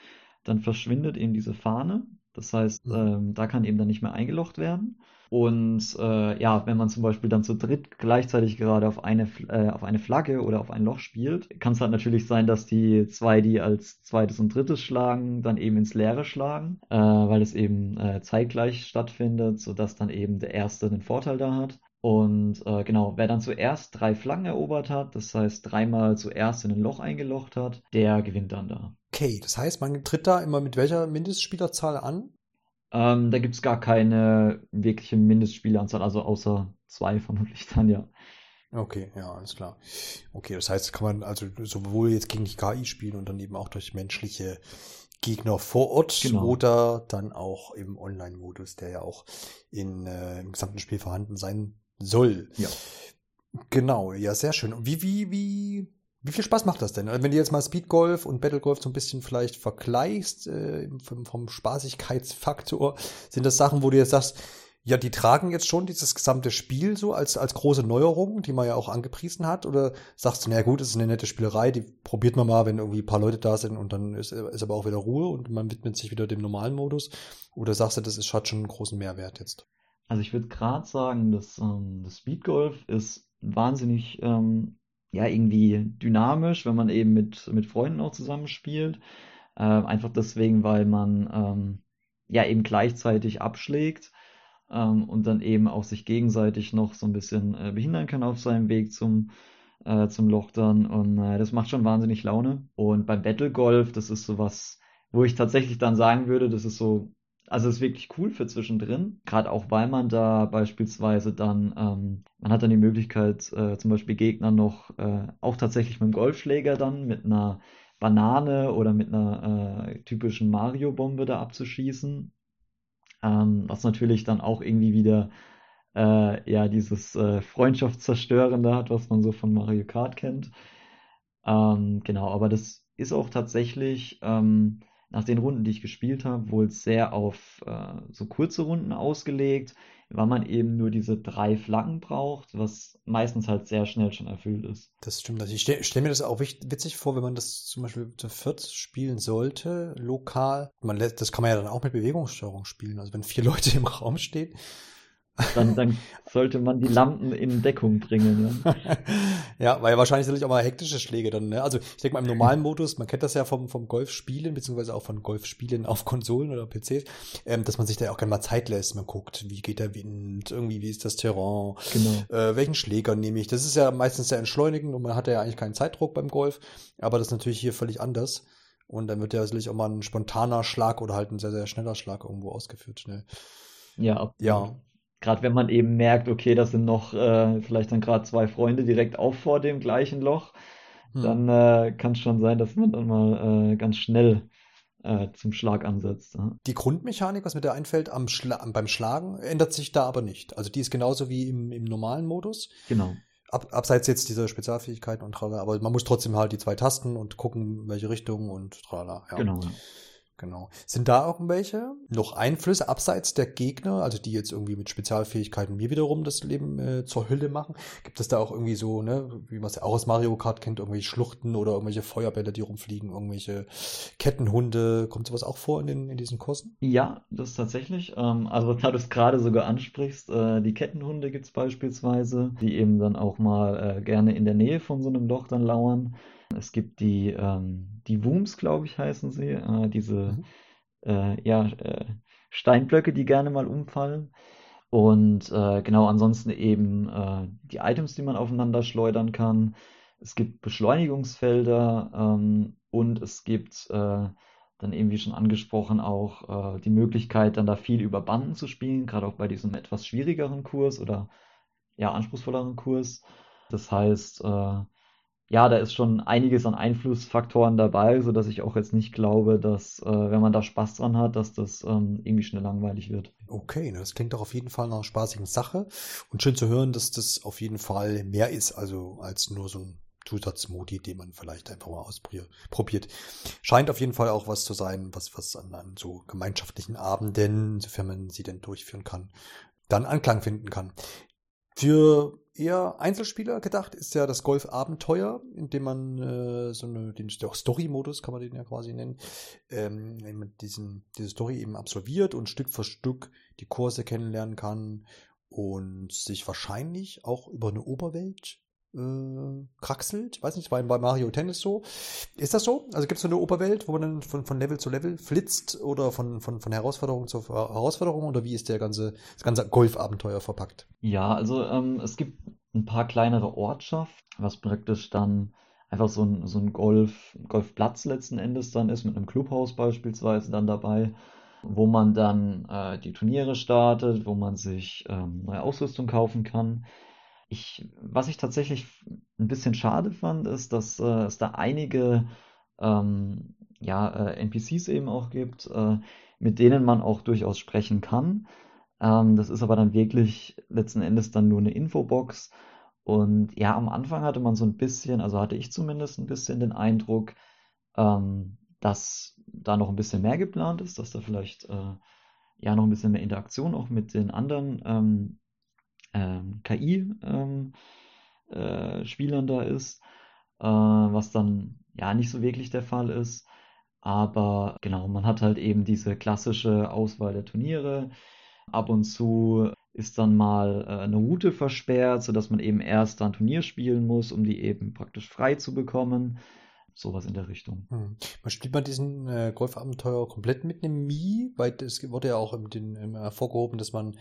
dann verschwindet eben diese Fahne. Das heißt, mhm. ähm, da kann eben dann nicht mehr eingelocht werden. Und äh, ja, wenn man zum Beispiel dann zu dritt gleichzeitig gerade auf eine, äh, auf eine Flagge oder auf ein Loch spielt, kann es halt natürlich sein, dass die zwei, die als zweites und drittes schlagen, dann eben ins Leere schlagen, äh, weil es eben äh, zeitgleich stattfindet, sodass dann eben der Erste den Vorteil da hat. Und äh, genau, wer dann zuerst drei Flaggen erobert hat, das heißt dreimal zuerst in ein Loch eingelocht hat, der gewinnt dann da. Okay, das heißt, man tritt da immer mit welcher Mindestspielerzahl an? Ähm, da gibt es gar keine wirkliche Mindestspielanzahl, also außer zwei vermutlich dann, ja. Okay, ja, alles klar. Okay, das heißt, kann man also sowohl jetzt gegen die KI spielen und dann eben auch durch menschliche Gegner vor Ort genau. oder dann auch im Online-Modus, der ja auch in, äh, im gesamten Spiel vorhanden sein soll. Ja. Genau, ja, sehr schön. Wie, wie, wie, wie viel Spaß macht das denn? Also wenn du jetzt mal Speedgolf und Battlegolf so ein bisschen vielleicht vergleichst, äh, vom, vom Spaßigkeitsfaktor, sind das Sachen, wo du jetzt sagst, ja, die tragen jetzt schon dieses gesamte Spiel so als, als große Neuerung, die man ja auch angepriesen hat? Oder sagst du, na gut, es ist eine nette Spielerei, die probiert man mal, wenn irgendwie ein paar Leute da sind und dann ist, ist aber auch wieder Ruhe und man widmet sich wieder dem normalen Modus? Oder sagst du, das ist, hat schon einen großen Mehrwert jetzt? Also ich würde gerade sagen, dass ähm, das Speedgolf ist wahnsinnig ähm, ja irgendwie dynamisch, wenn man eben mit, mit Freunden auch zusammenspielt. Äh, einfach deswegen, weil man ähm, ja eben gleichzeitig abschlägt ähm, und dann eben auch sich gegenseitig noch so ein bisschen äh, behindern kann auf seinem Weg zum, äh, zum Loch dann. Und äh, das macht schon wahnsinnig Laune. Und beim Battle Golf, das ist sowas, wo ich tatsächlich dann sagen würde, das ist so, also ist wirklich cool für zwischendrin. Gerade auch, weil man da beispielsweise dann, ähm, man hat dann die Möglichkeit, äh, zum Beispiel Gegner noch äh, auch tatsächlich mit dem Golfschläger dann mit einer Banane oder mit einer äh, typischen Mario-Bombe da abzuschießen. Ähm, was natürlich dann auch irgendwie wieder äh, ja dieses äh, Freundschaftszerstörende hat, was man so von Mario Kart kennt. Ähm, genau, aber das ist auch tatsächlich ähm, nach den Runden, die ich gespielt habe, wohl sehr auf äh, so kurze Runden ausgelegt, weil man eben nur diese drei Flaggen braucht, was meistens halt sehr schnell schon erfüllt ist. Das stimmt. Also ich stelle stell mir das auch witzig vor, wenn man das zum Beispiel zu viert spielen sollte, lokal. Man das kann man ja dann auch mit Bewegungssteuerung spielen. Also wenn vier Leute im Raum stehen, dann, dann sollte man die Lampen in Deckung bringen. Ja, ja weil wahrscheinlich natürlich auch mal hektische Schläge dann. Ne? Also ich denke mal im normalen Modus, man kennt das ja vom, vom Golfspielen, beziehungsweise auch von Golfspielen auf Konsolen oder PCs, ähm, dass man sich da auch gerne mal Zeit lässt. Man guckt, wie geht der Wind, irgendwie wie ist das Terrain, genau. äh, welchen Schläger nehme ich. Das ist ja meistens sehr entschleunigend und man hat ja eigentlich keinen Zeitdruck beim Golf, aber das ist natürlich hier völlig anders. Und dann wird ja sicherlich auch mal ein spontaner Schlag oder halt ein sehr, sehr schneller Schlag irgendwo ausgeführt. Ne? Ja, absolut. ja. Gerade wenn man eben merkt, okay, das sind noch äh, vielleicht dann gerade zwei Freunde direkt auch vor dem gleichen Loch, hm. dann äh, kann es schon sein, dass man dann mal äh, ganz schnell äh, zum Schlag ansetzt. Ja. Die Grundmechanik, was mir da einfällt, am Schla beim Schlagen, ändert sich da aber nicht. Also die ist genauso wie im, im normalen Modus. Genau. Ab, abseits jetzt dieser Spezialfähigkeiten und tralala, aber man muss trotzdem halt die zwei Tasten und gucken, welche Richtung und tralala. Ja. Genau. Genau. Sind da irgendwelche noch Einflüsse abseits der Gegner, also die jetzt irgendwie mit Spezialfähigkeiten mir wiederum das Leben äh, zur Hülle machen? Gibt es da auch irgendwie so, ne, wie man es ja auch aus Mario Kart kennt, irgendwelche Schluchten oder irgendwelche Feuerbälle, die rumfliegen, irgendwelche Kettenhunde? Kommt sowas auch vor in, den, in diesen Kursen? Ja, das tatsächlich. Ähm, also da du es gerade sogar ansprichst, äh, die Kettenhunde gibt es beispielsweise, die eben dann auch mal äh, gerne in der Nähe von so einem Loch dann lauern. Es gibt die, ähm, die Wooms, glaube ich, heißen sie, äh, diese mhm. äh, ja, äh, Steinblöcke, die gerne mal umfallen. Und äh, genau, ansonsten eben äh, die Items, die man aufeinander schleudern kann. Es gibt Beschleunigungsfelder ähm, und es gibt äh, dann eben, wie schon angesprochen, auch die Möglichkeit, dann da viel über Banden zu spielen, gerade auch bei diesem etwas schwierigeren Kurs oder ja, anspruchsvolleren Kurs. Das heißt, ja, da ist schon einiges an Einflussfaktoren dabei, so dass ich auch jetzt nicht glaube, dass, äh, wenn man da Spaß dran hat, dass das ähm, irgendwie schnell langweilig wird. Okay, das klingt doch auf jeden Fall nach einer spaßigen Sache und schön zu hören, dass das auf jeden Fall mehr ist, also als nur so ein Zusatzmodi, den man vielleicht einfach mal ausprobiert. Scheint auf jeden Fall auch was zu sein, was, was an, an so gemeinschaftlichen Abenden, sofern man sie denn durchführen kann, dann Anklang finden kann. Für eher Einzelspieler gedacht. Ist ja das Golf-Abenteuer, in dem man äh, so eine, den Story-Modus kann man den ja quasi nennen, ähm, wenn man diesen, diese Story eben absolviert und Stück für Stück die Kurse kennenlernen kann und sich wahrscheinlich auch über eine Oberwelt äh, kraxelt. Weiß nicht, war bei Mario Tennis so. Ist das so? Also gibt es so eine Oberwelt, wo man dann von, von Level zu Level flitzt oder von, von, von Herausforderung zu Herausforderung oder wie ist der ganze, das ganze Golfabenteuer verpackt? Ja, also ähm, es gibt ein paar kleinere Ortschaften, was praktisch dann einfach so ein, so ein Golf, Golfplatz letzten Endes dann ist, mit einem Clubhaus beispielsweise dann dabei, wo man dann äh, die Turniere startet, wo man sich ähm, neue Ausrüstung kaufen kann ich, was ich tatsächlich ein bisschen schade fand, ist, dass äh, es da einige ähm, ja, äh, NPCs eben auch gibt, äh, mit denen man auch durchaus sprechen kann. Ähm, das ist aber dann wirklich letzten Endes dann nur eine Infobox. Und ja, am Anfang hatte man so ein bisschen, also hatte ich zumindest ein bisschen den Eindruck, ähm, dass da noch ein bisschen mehr geplant ist, dass da vielleicht äh, ja noch ein bisschen mehr Interaktion auch mit den anderen ähm, KI-Spielern ähm, äh, da ist, äh, was dann ja nicht so wirklich der Fall ist. Aber genau, man hat halt eben diese klassische Auswahl der Turniere. Ab und zu ist dann mal äh, eine Route versperrt, sodass man eben erst ein Turnier spielen muss, um die eben praktisch frei zu bekommen. Sowas in der Richtung. Hm. Man spielt man diesen äh, Golfabenteuer komplett mit einem Mii, weil es wurde ja auch im, den, im hervorgehoben, dass man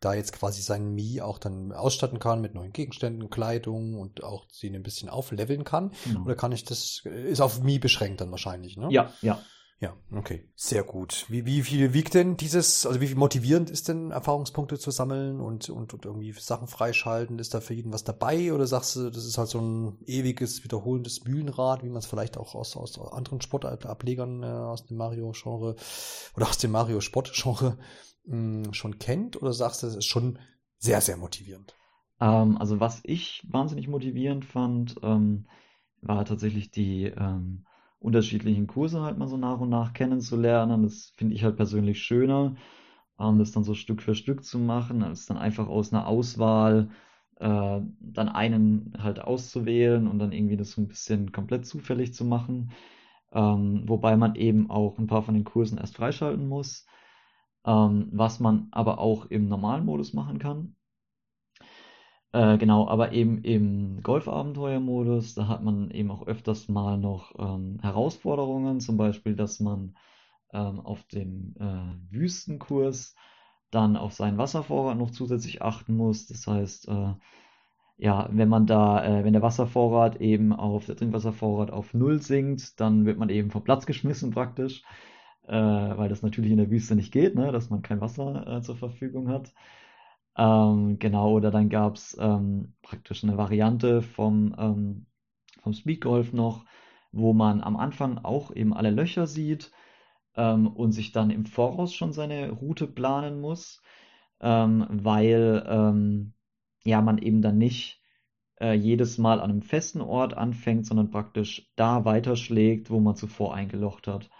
da jetzt quasi seinen Mii auch dann ausstatten kann mit neuen Gegenständen, Kleidung und auch sie ein bisschen aufleveln kann. Mhm. Oder kann ich das, ist auf Mii beschränkt dann wahrscheinlich, ne? Ja, ja. Ja, okay. Sehr gut. Wie, wie viel wiegt denn dieses, also wie viel motivierend ist denn Erfahrungspunkte zu sammeln und, und, und irgendwie Sachen freischalten? Ist da für jeden was dabei? Oder sagst du, das ist halt so ein ewiges, wiederholendes Mühlenrad, wie man es vielleicht auch aus, aus anderen Sportablegern äh, aus dem Mario-Genre oder aus dem Mario-Sport-Genre hm, schon kennt? Oder sagst du, das ist schon sehr, sehr motivierend? Ähm, also was ich wahnsinnig motivierend fand, ähm, war tatsächlich die, ähm, unterschiedlichen Kurse halt mal so nach und nach kennenzulernen. Das finde ich halt persönlich schöner, ähm, das dann so Stück für Stück zu machen, als dann einfach aus einer Auswahl äh, dann einen halt auszuwählen und dann irgendwie das so ein bisschen komplett zufällig zu machen. Ähm, wobei man eben auch ein paar von den Kursen erst freischalten muss, ähm, was man aber auch im normalen Modus machen kann. Äh, genau, aber eben im Golfabenteuer-Modus, da hat man eben auch öfters mal noch ähm, Herausforderungen, zum Beispiel, dass man ähm, auf dem äh, Wüstenkurs dann auf seinen Wasservorrat noch zusätzlich achten muss. Das heißt, äh, ja, wenn man da, äh, wenn der Wasservorrat eben auf, der Trinkwasservorrat auf Null sinkt, dann wird man eben vom Platz geschmissen praktisch, äh, weil das natürlich in der Wüste nicht geht, ne, dass man kein Wasser zur Verfügung hat. Ähm, genau, oder dann gab es ähm, praktisch eine Variante vom, ähm, vom Speedgolf noch, wo man am Anfang auch eben alle Löcher sieht ähm, und sich dann im Voraus schon seine Route planen muss, ähm, weil ähm, ja man eben dann nicht äh, jedes Mal an einem festen Ort anfängt, sondern praktisch da weiterschlägt, wo man zuvor eingelocht hat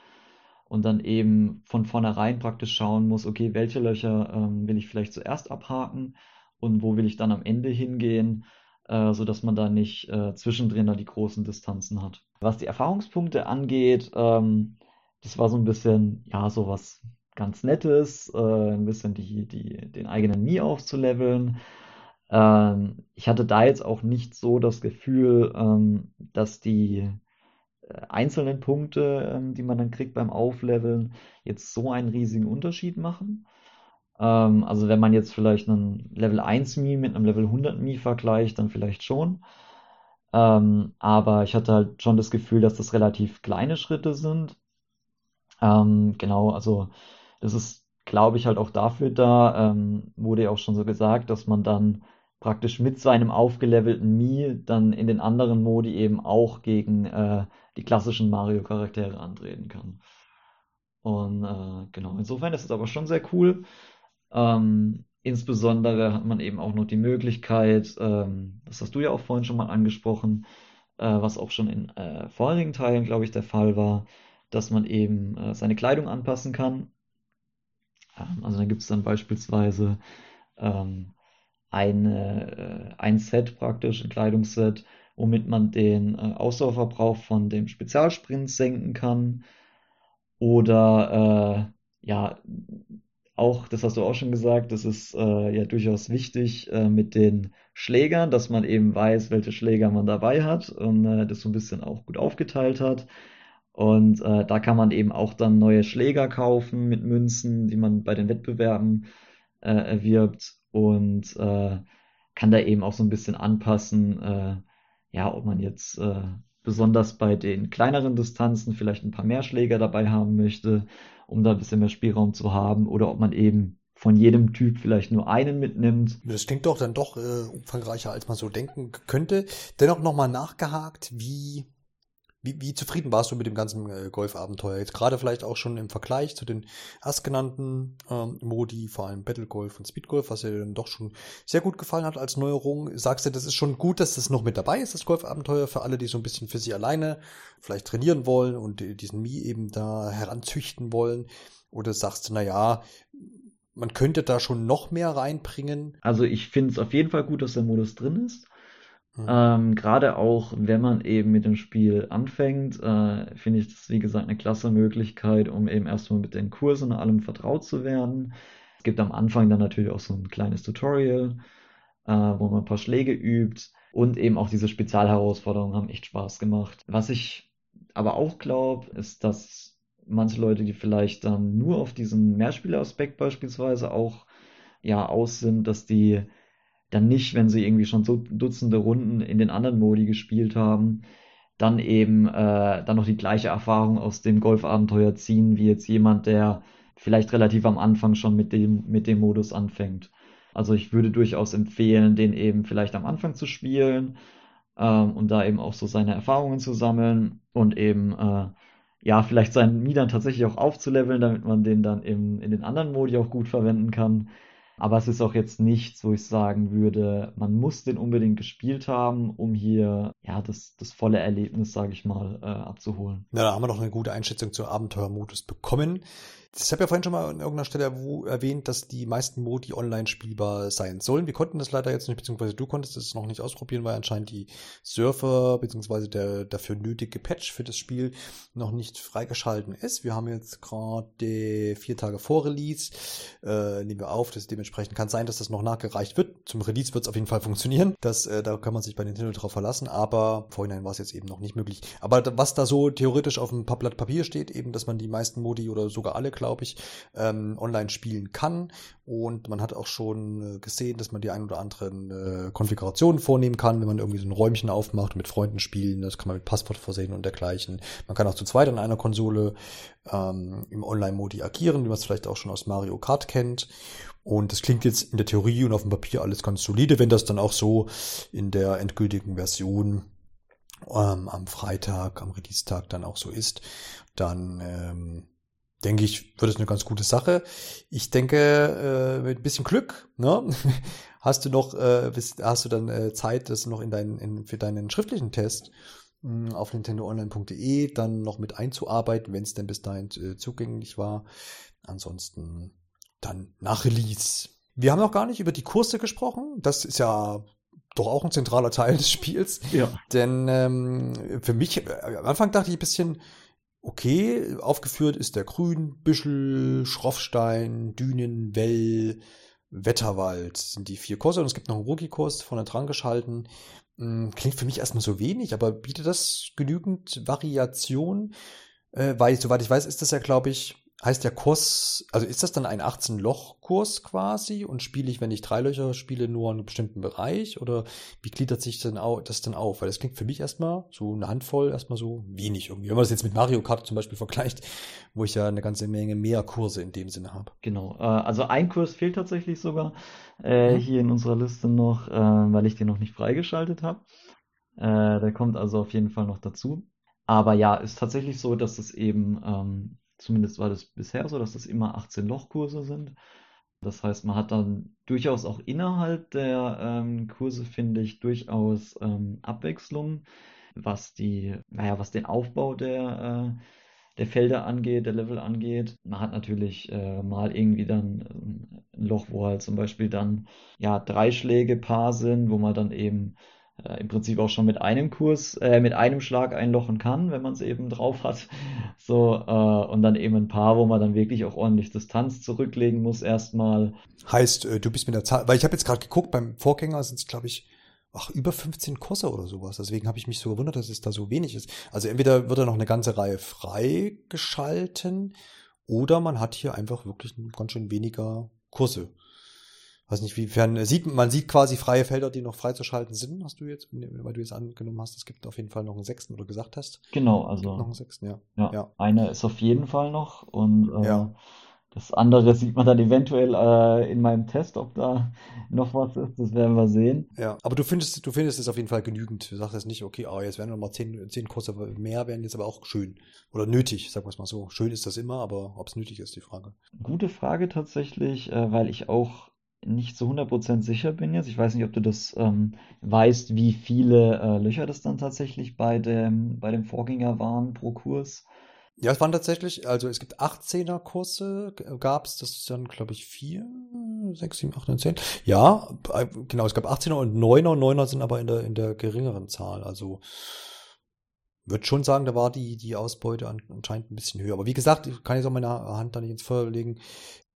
und dann eben von vornherein praktisch schauen muss, okay, welche Löcher ähm, will ich vielleicht zuerst abhaken und wo will ich dann am Ende hingehen, äh, so dass man da nicht äh, zwischendrin da die großen Distanzen hat. Was die Erfahrungspunkte angeht, ähm, das war so ein bisschen, ja, so was ganz Nettes, äh, ein bisschen die, die, den eigenen Mii aufzuleveln. Ähm, ich hatte da jetzt auch nicht so das Gefühl, ähm, dass die einzelnen Punkte, ähm, die man dann kriegt beim Aufleveln, jetzt so einen riesigen Unterschied machen. Ähm, also wenn man jetzt vielleicht einen Level 1 Mi mit einem Level 100 Mi vergleicht, dann vielleicht schon. Ähm, aber ich hatte halt schon das Gefühl, dass das relativ kleine Schritte sind. Genau, also das ist, glaube ich, halt auch dafür da, wurde ja auch schon so gesagt, dass man dann praktisch mit seinem aufgelevelten Mi dann in den anderen Modi eben auch gegen äh, die klassischen Mario-Charaktere antreten kann. Und äh, genau, insofern ist es aber schon sehr cool. Ähm, insbesondere hat man eben auch noch die Möglichkeit, ähm, das hast du ja auch vorhin schon mal angesprochen, äh, was auch schon in äh, vorherigen Teilen, glaube ich, der Fall war, dass man eben äh, seine Kleidung anpassen kann. Ähm, also dann gibt es dann beispielsweise ähm, eine, äh, ein Set praktisch, ein Kleidungsset, womit man den äh, Ausdauerverbrauch von dem Spezialsprint senken kann. Oder äh, ja, auch, das hast du auch schon gesagt, das ist äh, ja durchaus wichtig äh, mit den Schlägern, dass man eben weiß, welche Schläger man dabei hat und äh, das so ein bisschen auch gut aufgeteilt hat. Und äh, da kann man eben auch dann neue Schläger kaufen mit Münzen, die man bei den Wettbewerben erwirbt und äh, kann da eben auch so ein bisschen anpassen, äh, ja, ob man jetzt äh, besonders bei den kleineren Distanzen vielleicht ein paar mehr Schläger dabei haben möchte, um da ein bisschen mehr Spielraum zu haben, oder ob man eben von jedem Typ vielleicht nur einen mitnimmt. Das klingt doch dann doch äh, umfangreicher, als man so denken könnte. Dennoch nochmal nachgehakt, wie wie, wie zufrieden warst du mit dem ganzen äh, Golfabenteuer? Jetzt gerade vielleicht auch schon im Vergleich zu den erstgenannten ähm, Modi, vor allem Battle Golf und Speed Golf, was dir dann doch schon sehr gut gefallen hat als Neuerung. Sagst du, das ist schon gut, dass das noch mit dabei ist, das Golfabenteuer, für alle, die so ein bisschen für sich alleine vielleicht trainieren wollen und diesen Mii eben da heranzüchten wollen? Oder sagst du, na ja, man könnte da schon noch mehr reinbringen? Also ich finde es auf jeden Fall gut, dass der Modus drin ist. Mhm. Ähm, Gerade auch, wenn man eben mit dem Spiel anfängt, äh, finde ich das, wie gesagt, eine klasse Möglichkeit, um eben erstmal mit den Kursen und allem vertraut zu werden. Es gibt am Anfang dann natürlich auch so ein kleines Tutorial, äh, wo man ein paar Schläge übt und eben auch diese Spezialherausforderungen haben echt Spaß gemacht. Was ich aber auch glaube, ist, dass manche Leute, die vielleicht dann nur auf diesen Mehrspieleraspekt beispielsweise auch ja aus sind, dass die dann nicht, wenn sie irgendwie schon so Dutzende Runden in den anderen Modi gespielt haben, dann eben äh, dann noch die gleiche Erfahrung aus dem Golfabenteuer ziehen, wie jetzt jemand, der vielleicht relativ am Anfang schon mit dem, mit dem Modus anfängt. Also ich würde durchaus empfehlen, den eben vielleicht am Anfang zu spielen ähm, und da eben auch so seine Erfahrungen zu sammeln und eben äh, ja, vielleicht seinen Mi dann tatsächlich auch aufzuleveln, damit man den dann im, in den anderen Modi auch gut verwenden kann. Aber es ist auch jetzt nichts, wo ich sagen würde, man muss den unbedingt gespielt haben, um hier ja das, das volle Erlebnis, sage ich mal, äh, abzuholen. Na, da haben wir noch eine gute Einschätzung zur Abenteuermodus bekommen. Ich habe ja vorhin schon mal an irgendeiner Stelle erwähnt, dass die meisten Modi online spielbar sein sollen. Wir konnten das leider jetzt nicht, beziehungsweise du konntest es noch nicht ausprobieren, weil anscheinend die Surfer, beziehungsweise der dafür nötige Patch für das Spiel noch nicht freigeschalten ist. Wir haben jetzt gerade vier Tage vor Release, äh, nehmen wir auf, das dementsprechend kann sein, dass das noch nachgereicht wird. Zum Release wird es auf jeden Fall funktionieren. Das, äh, da kann man sich bei Nintendo drauf verlassen, aber vorhinein war es jetzt eben noch nicht möglich. Aber was da so theoretisch auf dem Blatt Papier steht, eben, dass man die meisten Modi oder sogar alle, glaube ich, ähm, online spielen kann. Und man hat auch schon äh, gesehen, dass man die ein oder anderen äh, Konfigurationen vornehmen kann, wenn man irgendwie so ein Räumchen aufmacht und mit Freunden spielen. Das kann man mit Passwort versehen und dergleichen. Man kann auch zu zweit an einer Konsole ähm, im Online-Modi agieren, wie man es vielleicht auch schon aus Mario Kart kennt. Und das klingt jetzt in der Theorie und auf dem Papier alles ganz solide, wenn das dann auch so in der endgültigen Version ähm, am Freitag, am Release-Tag dann auch so ist, dann ähm, denke ich, wird es eine ganz gute Sache. Ich denke, äh, mit ein bisschen Glück, ne, hast du noch, äh, bist, hast du dann äh, Zeit, das noch in deinen, in, für deinen schriftlichen Test mh, hm, auf nintendoonline.de dann noch mit einzuarbeiten, wenn es denn bis dahin äh, zugänglich war. Ansonsten dann nach Release. Wir haben noch gar nicht über die Kurse gesprochen. Das ist ja doch auch ein zentraler Teil des Spiels. Ja. Denn ähm, für mich, äh, am Anfang dachte ich ein bisschen, okay, aufgeführt ist der Grün, Büschel, Schroffstein, Dünen, Well, Wetterwald sind die vier Kurse und es gibt noch einen Rookie-Kurs vorne dran geschalten. Hm, klingt für mich erstmal so wenig, aber bietet das genügend Variation? Äh, weil, soweit ich weiß, ist das ja, glaube ich, heißt der Kurs, also ist das dann ein 18-Loch-Kurs quasi und spiele ich, wenn ich drei Löcher spiele, nur einen bestimmten Bereich oder wie gliedert sich denn das dann auf? Weil das klingt für mich erstmal so eine Handvoll, erstmal so wenig irgendwie. Wenn man das jetzt mit Mario Kart zum Beispiel vergleicht, wo ich ja eine ganze Menge mehr Kurse in dem Sinne habe. Genau, äh, also ein Kurs fehlt tatsächlich sogar äh, mhm. hier in unserer Liste noch, äh, weil ich den noch nicht freigeschaltet habe. Äh, der kommt also auf jeden Fall noch dazu. Aber ja, ist tatsächlich so, dass es eben ähm, Zumindest war das bisher so, dass das immer 18 Lochkurse sind. Das heißt, man hat dann durchaus auch innerhalb der ähm, Kurse, finde ich, durchaus ähm, Abwechslung, was die, naja, was den Aufbau der, äh, der Felder angeht, der Level angeht. Man hat natürlich äh, mal irgendwie dann äh, ein Loch, wo halt zum Beispiel dann ja drei Schläge Paar sind, wo man dann eben äh, im Prinzip auch schon mit einem Kurs, äh, mit einem Schlag einlochen kann, wenn man es eben drauf hat. So, äh, und dann eben ein paar, wo man dann wirklich auch ordentlich Distanz zurücklegen muss erstmal. Heißt, äh, du bist mit der Zahl, weil ich habe jetzt gerade geguckt, beim Vorgänger sind es, glaube ich, ach, über 15 Kurse oder sowas. Deswegen habe ich mich so gewundert, dass es da so wenig ist. Also entweder wird da noch eine ganze Reihe freigeschalten oder man hat hier einfach wirklich ganz schön weniger Kurse weiß nicht, wiefern sieht man sieht quasi freie Felder, die noch freizuschalten sind, hast du jetzt, weil du jetzt angenommen hast, es gibt auf jeden Fall noch einen sechsten oder gesagt hast. Genau, also noch einen sechsten, ja. Ja, ja. einer ist auf jeden Fall noch und äh, ja. Das andere sieht man dann eventuell äh, in meinem Test, ob da noch was ist. Das werden wir sehen. Ja, aber du findest, du findest es auf jeden Fall genügend. Du sagst jetzt nicht, okay, oh, jetzt werden noch mal zehn, zehn Kurse mehr, werden jetzt aber auch schön. Oder nötig, sagen wir es mal so. Schön ist das immer, aber ob es nötig ist, die Frage. Gute Frage tatsächlich, äh, weil ich auch nicht zu 100% sicher bin jetzt. Ich weiß nicht, ob du das ähm, weißt, wie viele äh, Löcher das dann tatsächlich bei dem, bei dem Vorgänger waren pro Kurs. Ja, es waren tatsächlich, also es gibt 18er Kurse, gab es, das ist dann, glaube ich, 4, 6, 7, 8, 9, 10. Ja, äh, genau, es gab 18er und 9er, 9er sind aber in der, in der geringeren Zahl. Also würde schon sagen, da war die, die Ausbeute anscheinend ein bisschen höher. Aber wie gesagt, ich kann jetzt auch meine Hand da nicht ins Feuer legen.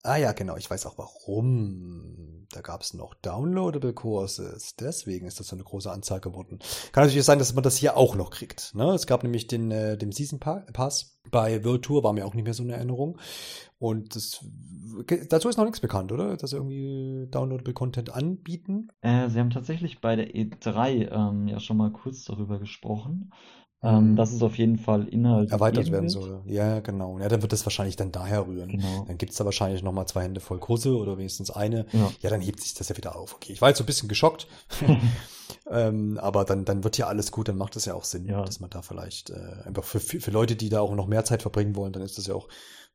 Ah ja, genau, ich weiß auch warum. Da gab es noch downloadable Courses. Deswegen ist das so eine große Anzahl geworden. Kann natürlich sein, dass man das hier auch noch kriegt. Ne? Es gab nämlich den, äh, den Season Pass bei World Tour, war mir auch nicht mehr so eine Erinnerung. Und das, dazu ist noch nichts bekannt, oder? Dass sie irgendwie downloadable Content anbieten. Äh, sie haben tatsächlich bei der E3 ähm, ja schon mal kurz darüber gesprochen. Ähm, mhm. dass es auf jeden Fall Inhalt erweitert werden soll. Ja, genau. Ja, dann wird das wahrscheinlich dann daher rühren. Genau. Dann gibt's da wahrscheinlich nochmal zwei Hände voll Kurse oder wenigstens eine. Ja. ja, dann hebt sich das ja wieder auf. Okay, ich war jetzt so ein bisschen geschockt. ähm, aber dann, dann wird ja alles gut, dann macht es ja auch Sinn, ja. dass man da vielleicht äh, einfach für, für Leute, die da auch noch mehr Zeit verbringen wollen, dann ist das ja auch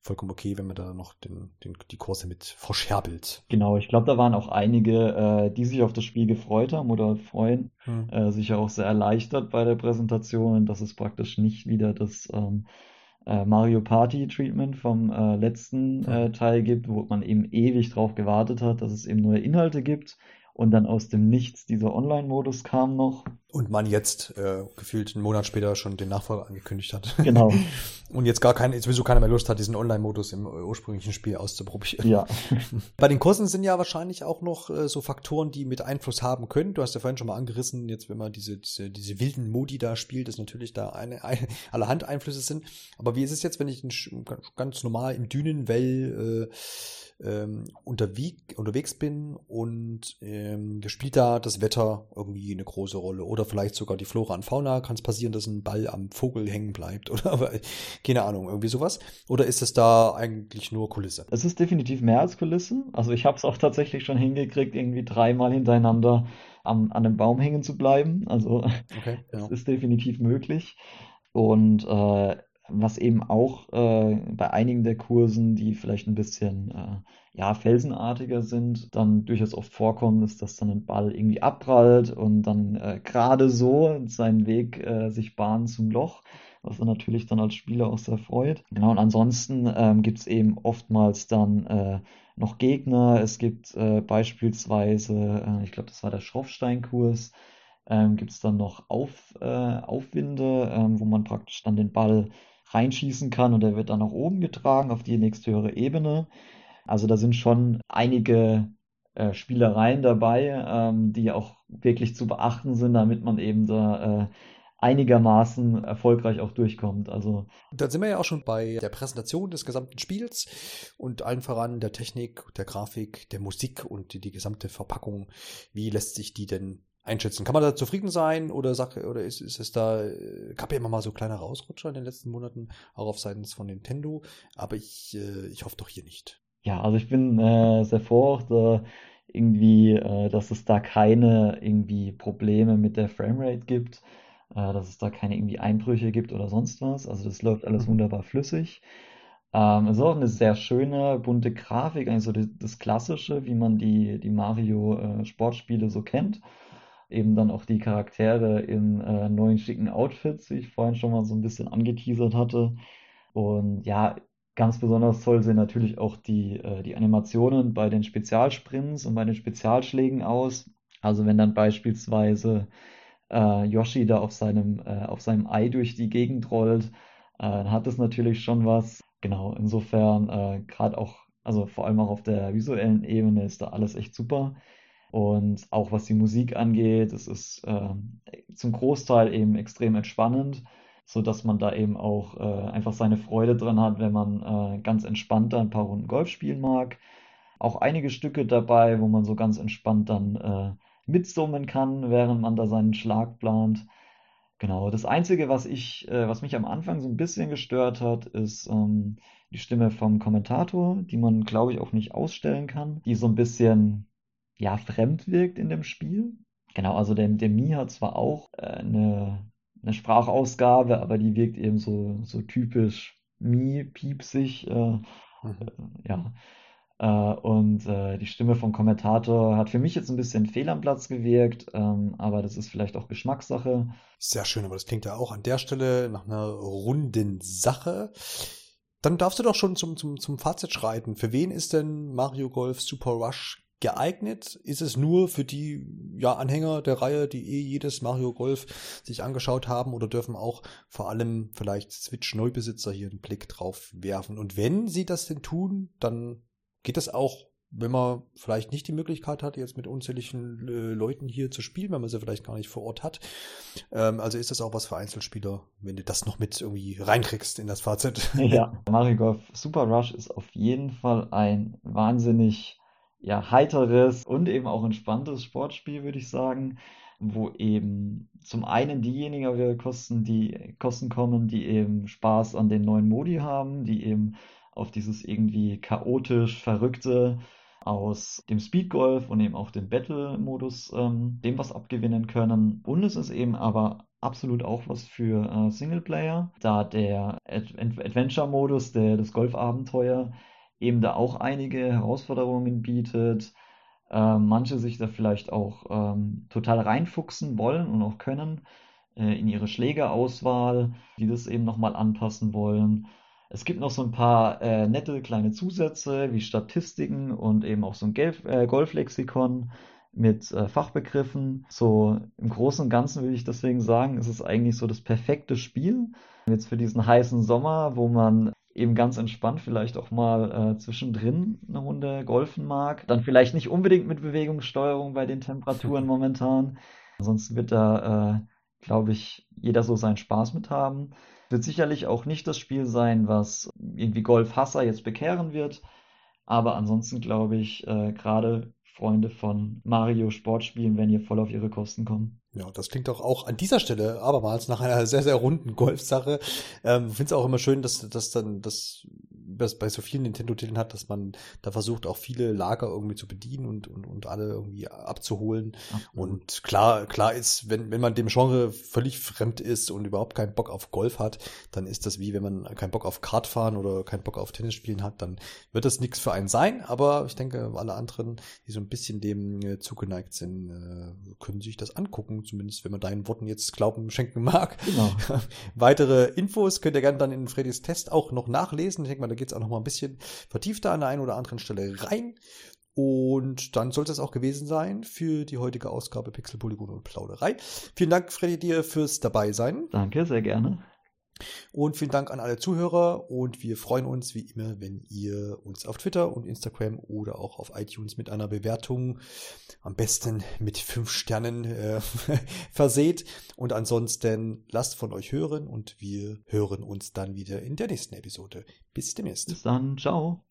vollkommen okay, wenn man da noch den, den, die Kurse mit verscherbelt. Genau, ich glaube, da waren auch einige, äh, die sich auf das Spiel gefreut haben oder freuen, hm. äh, sicher auch sehr erleichtert bei der Präsentation, dass es praktisch nicht wieder das ähm, äh, Mario Party Treatment vom äh, letzten äh, Teil gibt, wo man eben ewig drauf gewartet hat, dass es eben neue Inhalte gibt und dann aus dem Nichts dieser Online-Modus kam noch. Und man jetzt äh, gefühlt einen Monat später schon den Nachfolger angekündigt hat. Genau. und jetzt gar kein, sowieso keiner mehr Lust hat, diesen Online-Modus im ursprünglichen Spiel auszuprobieren. Ja. Bei den Kursen sind ja wahrscheinlich auch noch äh, so Faktoren, die mit Einfluss haben können. Du hast ja vorhin schon mal angerissen, jetzt wenn man diese, diese, diese wilden Modi da spielt, dass natürlich da eine, eine allerhand Einflüsse sind. Aber wie ist es jetzt, wenn ich ein, ganz normal im Dünenwell äh, ähm, unterwegs, unterwegs bin und ähm, spielt da das Wetter irgendwie eine große Rolle oder vielleicht sogar die Flora und Fauna. Kann es passieren, dass ein Ball am Vogel hängen bleibt oder keine Ahnung, irgendwie sowas? Oder ist es da eigentlich nur Kulisse? Es ist definitiv mehr als Kulisse. Also ich habe es auch tatsächlich schon hingekriegt, irgendwie dreimal hintereinander am, an einem Baum hängen zu bleiben. Also okay, es ja. ist definitiv möglich. Und äh, was eben auch äh, bei einigen der Kursen, die vielleicht ein bisschen äh, ja, felsenartiger sind, dann durchaus oft vorkommt, ist, dass dann ein Ball irgendwie abprallt und dann äh, gerade so seinen Weg äh, sich bahnt zum Loch, was er natürlich dann als Spieler auch sehr freut. Genau, und ansonsten ähm, gibt es eben oftmals dann äh, noch Gegner. Es gibt äh, beispielsweise, ich glaube, das war der Schroffstein-Kurs, ähm, gibt es dann noch Auf, äh, Aufwinde, ähm, wo man praktisch dann den Ball reinschießen kann und der wird dann nach oben getragen auf die nächsthöhere Ebene. Also da sind schon einige äh, Spielereien dabei, ähm, die auch wirklich zu beachten sind, damit man eben da äh, einigermaßen erfolgreich auch durchkommt. Also da sind wir ja auch schon bei der Präsentation des gesamten Spiels und allen voran der Technik, der Grafik, der Musik und die, die gesamte Verpackung. Wie lässt sich die denn einschätzen. Kann man da zufrieden sein oder sag, oder ist, ist es da, äh, gab ja immer mal so kleine Rausrutscher in den letzten Monaten, auch auf Seiten von Nintendo, aber ich, äh, ich hoffe doch hier nicht. Ja, also ich bin äh, sehr froh, da irgendwie, äh, dass es da keine irgendwie Probleme mit der Framerate gibt, äh, dass es da keine irgendwie Einbrüche gibt oder sonst was. Also das läuft alles mhm. wunderbar flüssig. Ähm, es ist auch eine sehr schöne, bunte Grafik, eigentlich so das, das Klassische, wie man die, die Mario-Sportspiele äh, so kennt eben dann auch die Charaktere in äh, neuen schicken Outfits, wie ich vorhin schon mal so ein bisschen angeteasert hatte. Und ja, ganz besonders toll sehen natürlich auch die, äh, die Animationen bei den Spezialsprints und bei den Spezialschlägen aus. Also wenn dann beispielsweise äh, Yoshi da auf seinem, äh, auf seinem Ei durch die Gegend rollt, äh, dann hat es natürlich schon was. Genau, insofern äh, gerade auch, also vor allem auch auf der visuellen Ebene ist da alles echt super. Und auch was die Musik angeht, es ist äh, zum Großteil eben extrem entspannend, so dass man da eben auch äh, einfach seine Freude dran hat, wenn man äh, ganz entspannt da ein paar Runden Golf spielen mag. Auch einige Stücke dabei, wo man so ganz entspannt dann äh, mitsummen kann, während man da seinen Schlag plant. Genau, das Einzige, was ich, äh, was mich am Anfang so ein bisschen gestört hat, ist ähm, die Stimme vom Kommentator, die man, glaube ich, auch nicht ausstellen kann, die so ein bisschen, ja, fremd wirkt in dem Spiel. Genau, also der, der Mi hat zwar auch äh, eine, eine Sprachausgabe, aber die wirkt eben so, so typisch Mi, piepsig, äh, mhm. äh, ja. Äh, und äh, die Stimme vom Kommentator hat für mich jetzt ein bisschen fehl am Platz gewirkt, ähm, aber das ist vielleicht auch Geschmackssache. Sehr schön, aber das klingt ja auch an der Stelle nach einer runden Sache. Dann darfst du doch schon zum, zum, zum Fazit schreiten. Für wen ist denn Mario Golf Super Rush geeignet? Ist es nur für die ja, Anhänger der Reihe, die eh jedes Mario Golf sich angeschaut haben oder dürfen auch vor allem vielleicht Switch-Neubesitzer hier einen Blick drauf werfen? Und wenn sie das denn tun, dann geht das auch wenn man vielleicht nicht die Möglichkeit hat, jetzt mit unzähligen äh, Leuten hier zu spielen, wenn man sie vielleicht gar nicht vor Ort hat. Ähm, also ist das auch was für Einzelspieler, wenn du das noch mit irgendwie reinkriegst in das Fazit. Ja, Mario Golf Super Rush ist auf jeden Fall ein wahnsinnig ja, heiteres und eben auch entspanntes Sportspiel, würde ich sagen, wo eben zum einen diejenigen Kosten, die Kosten kommen, die eben Spaß an den neuen Modi haben, die eben auf dieses irgendwie chaotisch Verrückte aus dem Speedgolf und eben auch dem Battle-Modus ähm, dem was abgewinnen können. Und es ist eben aber absolut auch was für äh, Singleplayer, da der Ad Adventure-Modus, der das Golfabenteuer, eben da auch einige Herausforderungen bietet. Äh, manche sich da vielleicht auch ähm, total reinfuchsen wollen und auch können äh, in ihre Schlägerauswahl, die das eben nochmal anpassen wollen. Es gibt noch so ein paar äh, nette kleine Zusätze wie Statistiken und eben auch so ein Gelf äh, Golflexikon mit äh, Fachbegriffen. So im Großen und Ganzen würde ich deswegen sagen, ist es eigentlich so das perfekte Spiel. Jetzt für diesen heißen Sommer, wo man eben ganz entspannt vielleicht auch mal äh, zwischendrin eine Runde golfen mag. Dann vielleicht nicht unbedingt mit Bewegungssteuerung bei den Temperaturen momentan. Ansonsten wird da, äh, glaube ich, jeder so seinen Spaß mit haben. Wird sicherlich auch nicht das Spiel sein, was irgendwie Golfhasser jetzt bekehren wird. Aber ansonsten glaube ich, äh, gerade Freunde von Mario Sportspielen werden hier voll auf ihre Kosten kommen. Ja, das klingt doch auch an dieser Stelle abermals nach einer sehr, sehr runden Golfsache. Ähm, Finde es auch immer schön, dass, dass dann das das bei so vielen Nintendo-Titeln hat, dass man da versucht, auch viele Lager irgendwie zu bedienen und, und, und alle irgendwie abzuholen. Absolut. Und klar, klar ist, wenn, wenn man dem Genre völlig fremd ist und überhaupt keinen Bock auf Golf hat, dann ist das wie wenn man keinen Bock auf Kart fahren oder keinen Bock auf Tennis spielen hat, dann wird das nichts für einen sein. Aber ich denke, alle anderen, die so ein bisschen dem äh, zugeneigt sind, äh, können sich das angucken, zumindest wenn man deinen Worten jetzt Glauben schenken mag. Genau. Weitere Infos könnt ihr gerne dann in Freddys Test auch noch nachlesen. Ich denke mal, da geht es auch noch mal ein bisschen vertiefter an der einen oder anderen Stelle rein. Und dann sollte es auch gewesen sein für die heutige Ausgabe Pixel, Polygon und Plauderei. Vielen Dank, Freddy, dir fürs Dabeisein. Danke, sehr gerne. Und vielen Dank an alle Zuhörer und wir freuen uns wie immer, wenn ihr uns auf Twitter und Instagram oder auch auf iTunes mit einer Bewertung am besten mit fünf Sternen äh, verseht. Und ansonsten lasst von euch hören und wir hören uns dann wieder in der nächsten Episode. Bis demnächst. Bis dann, ciao.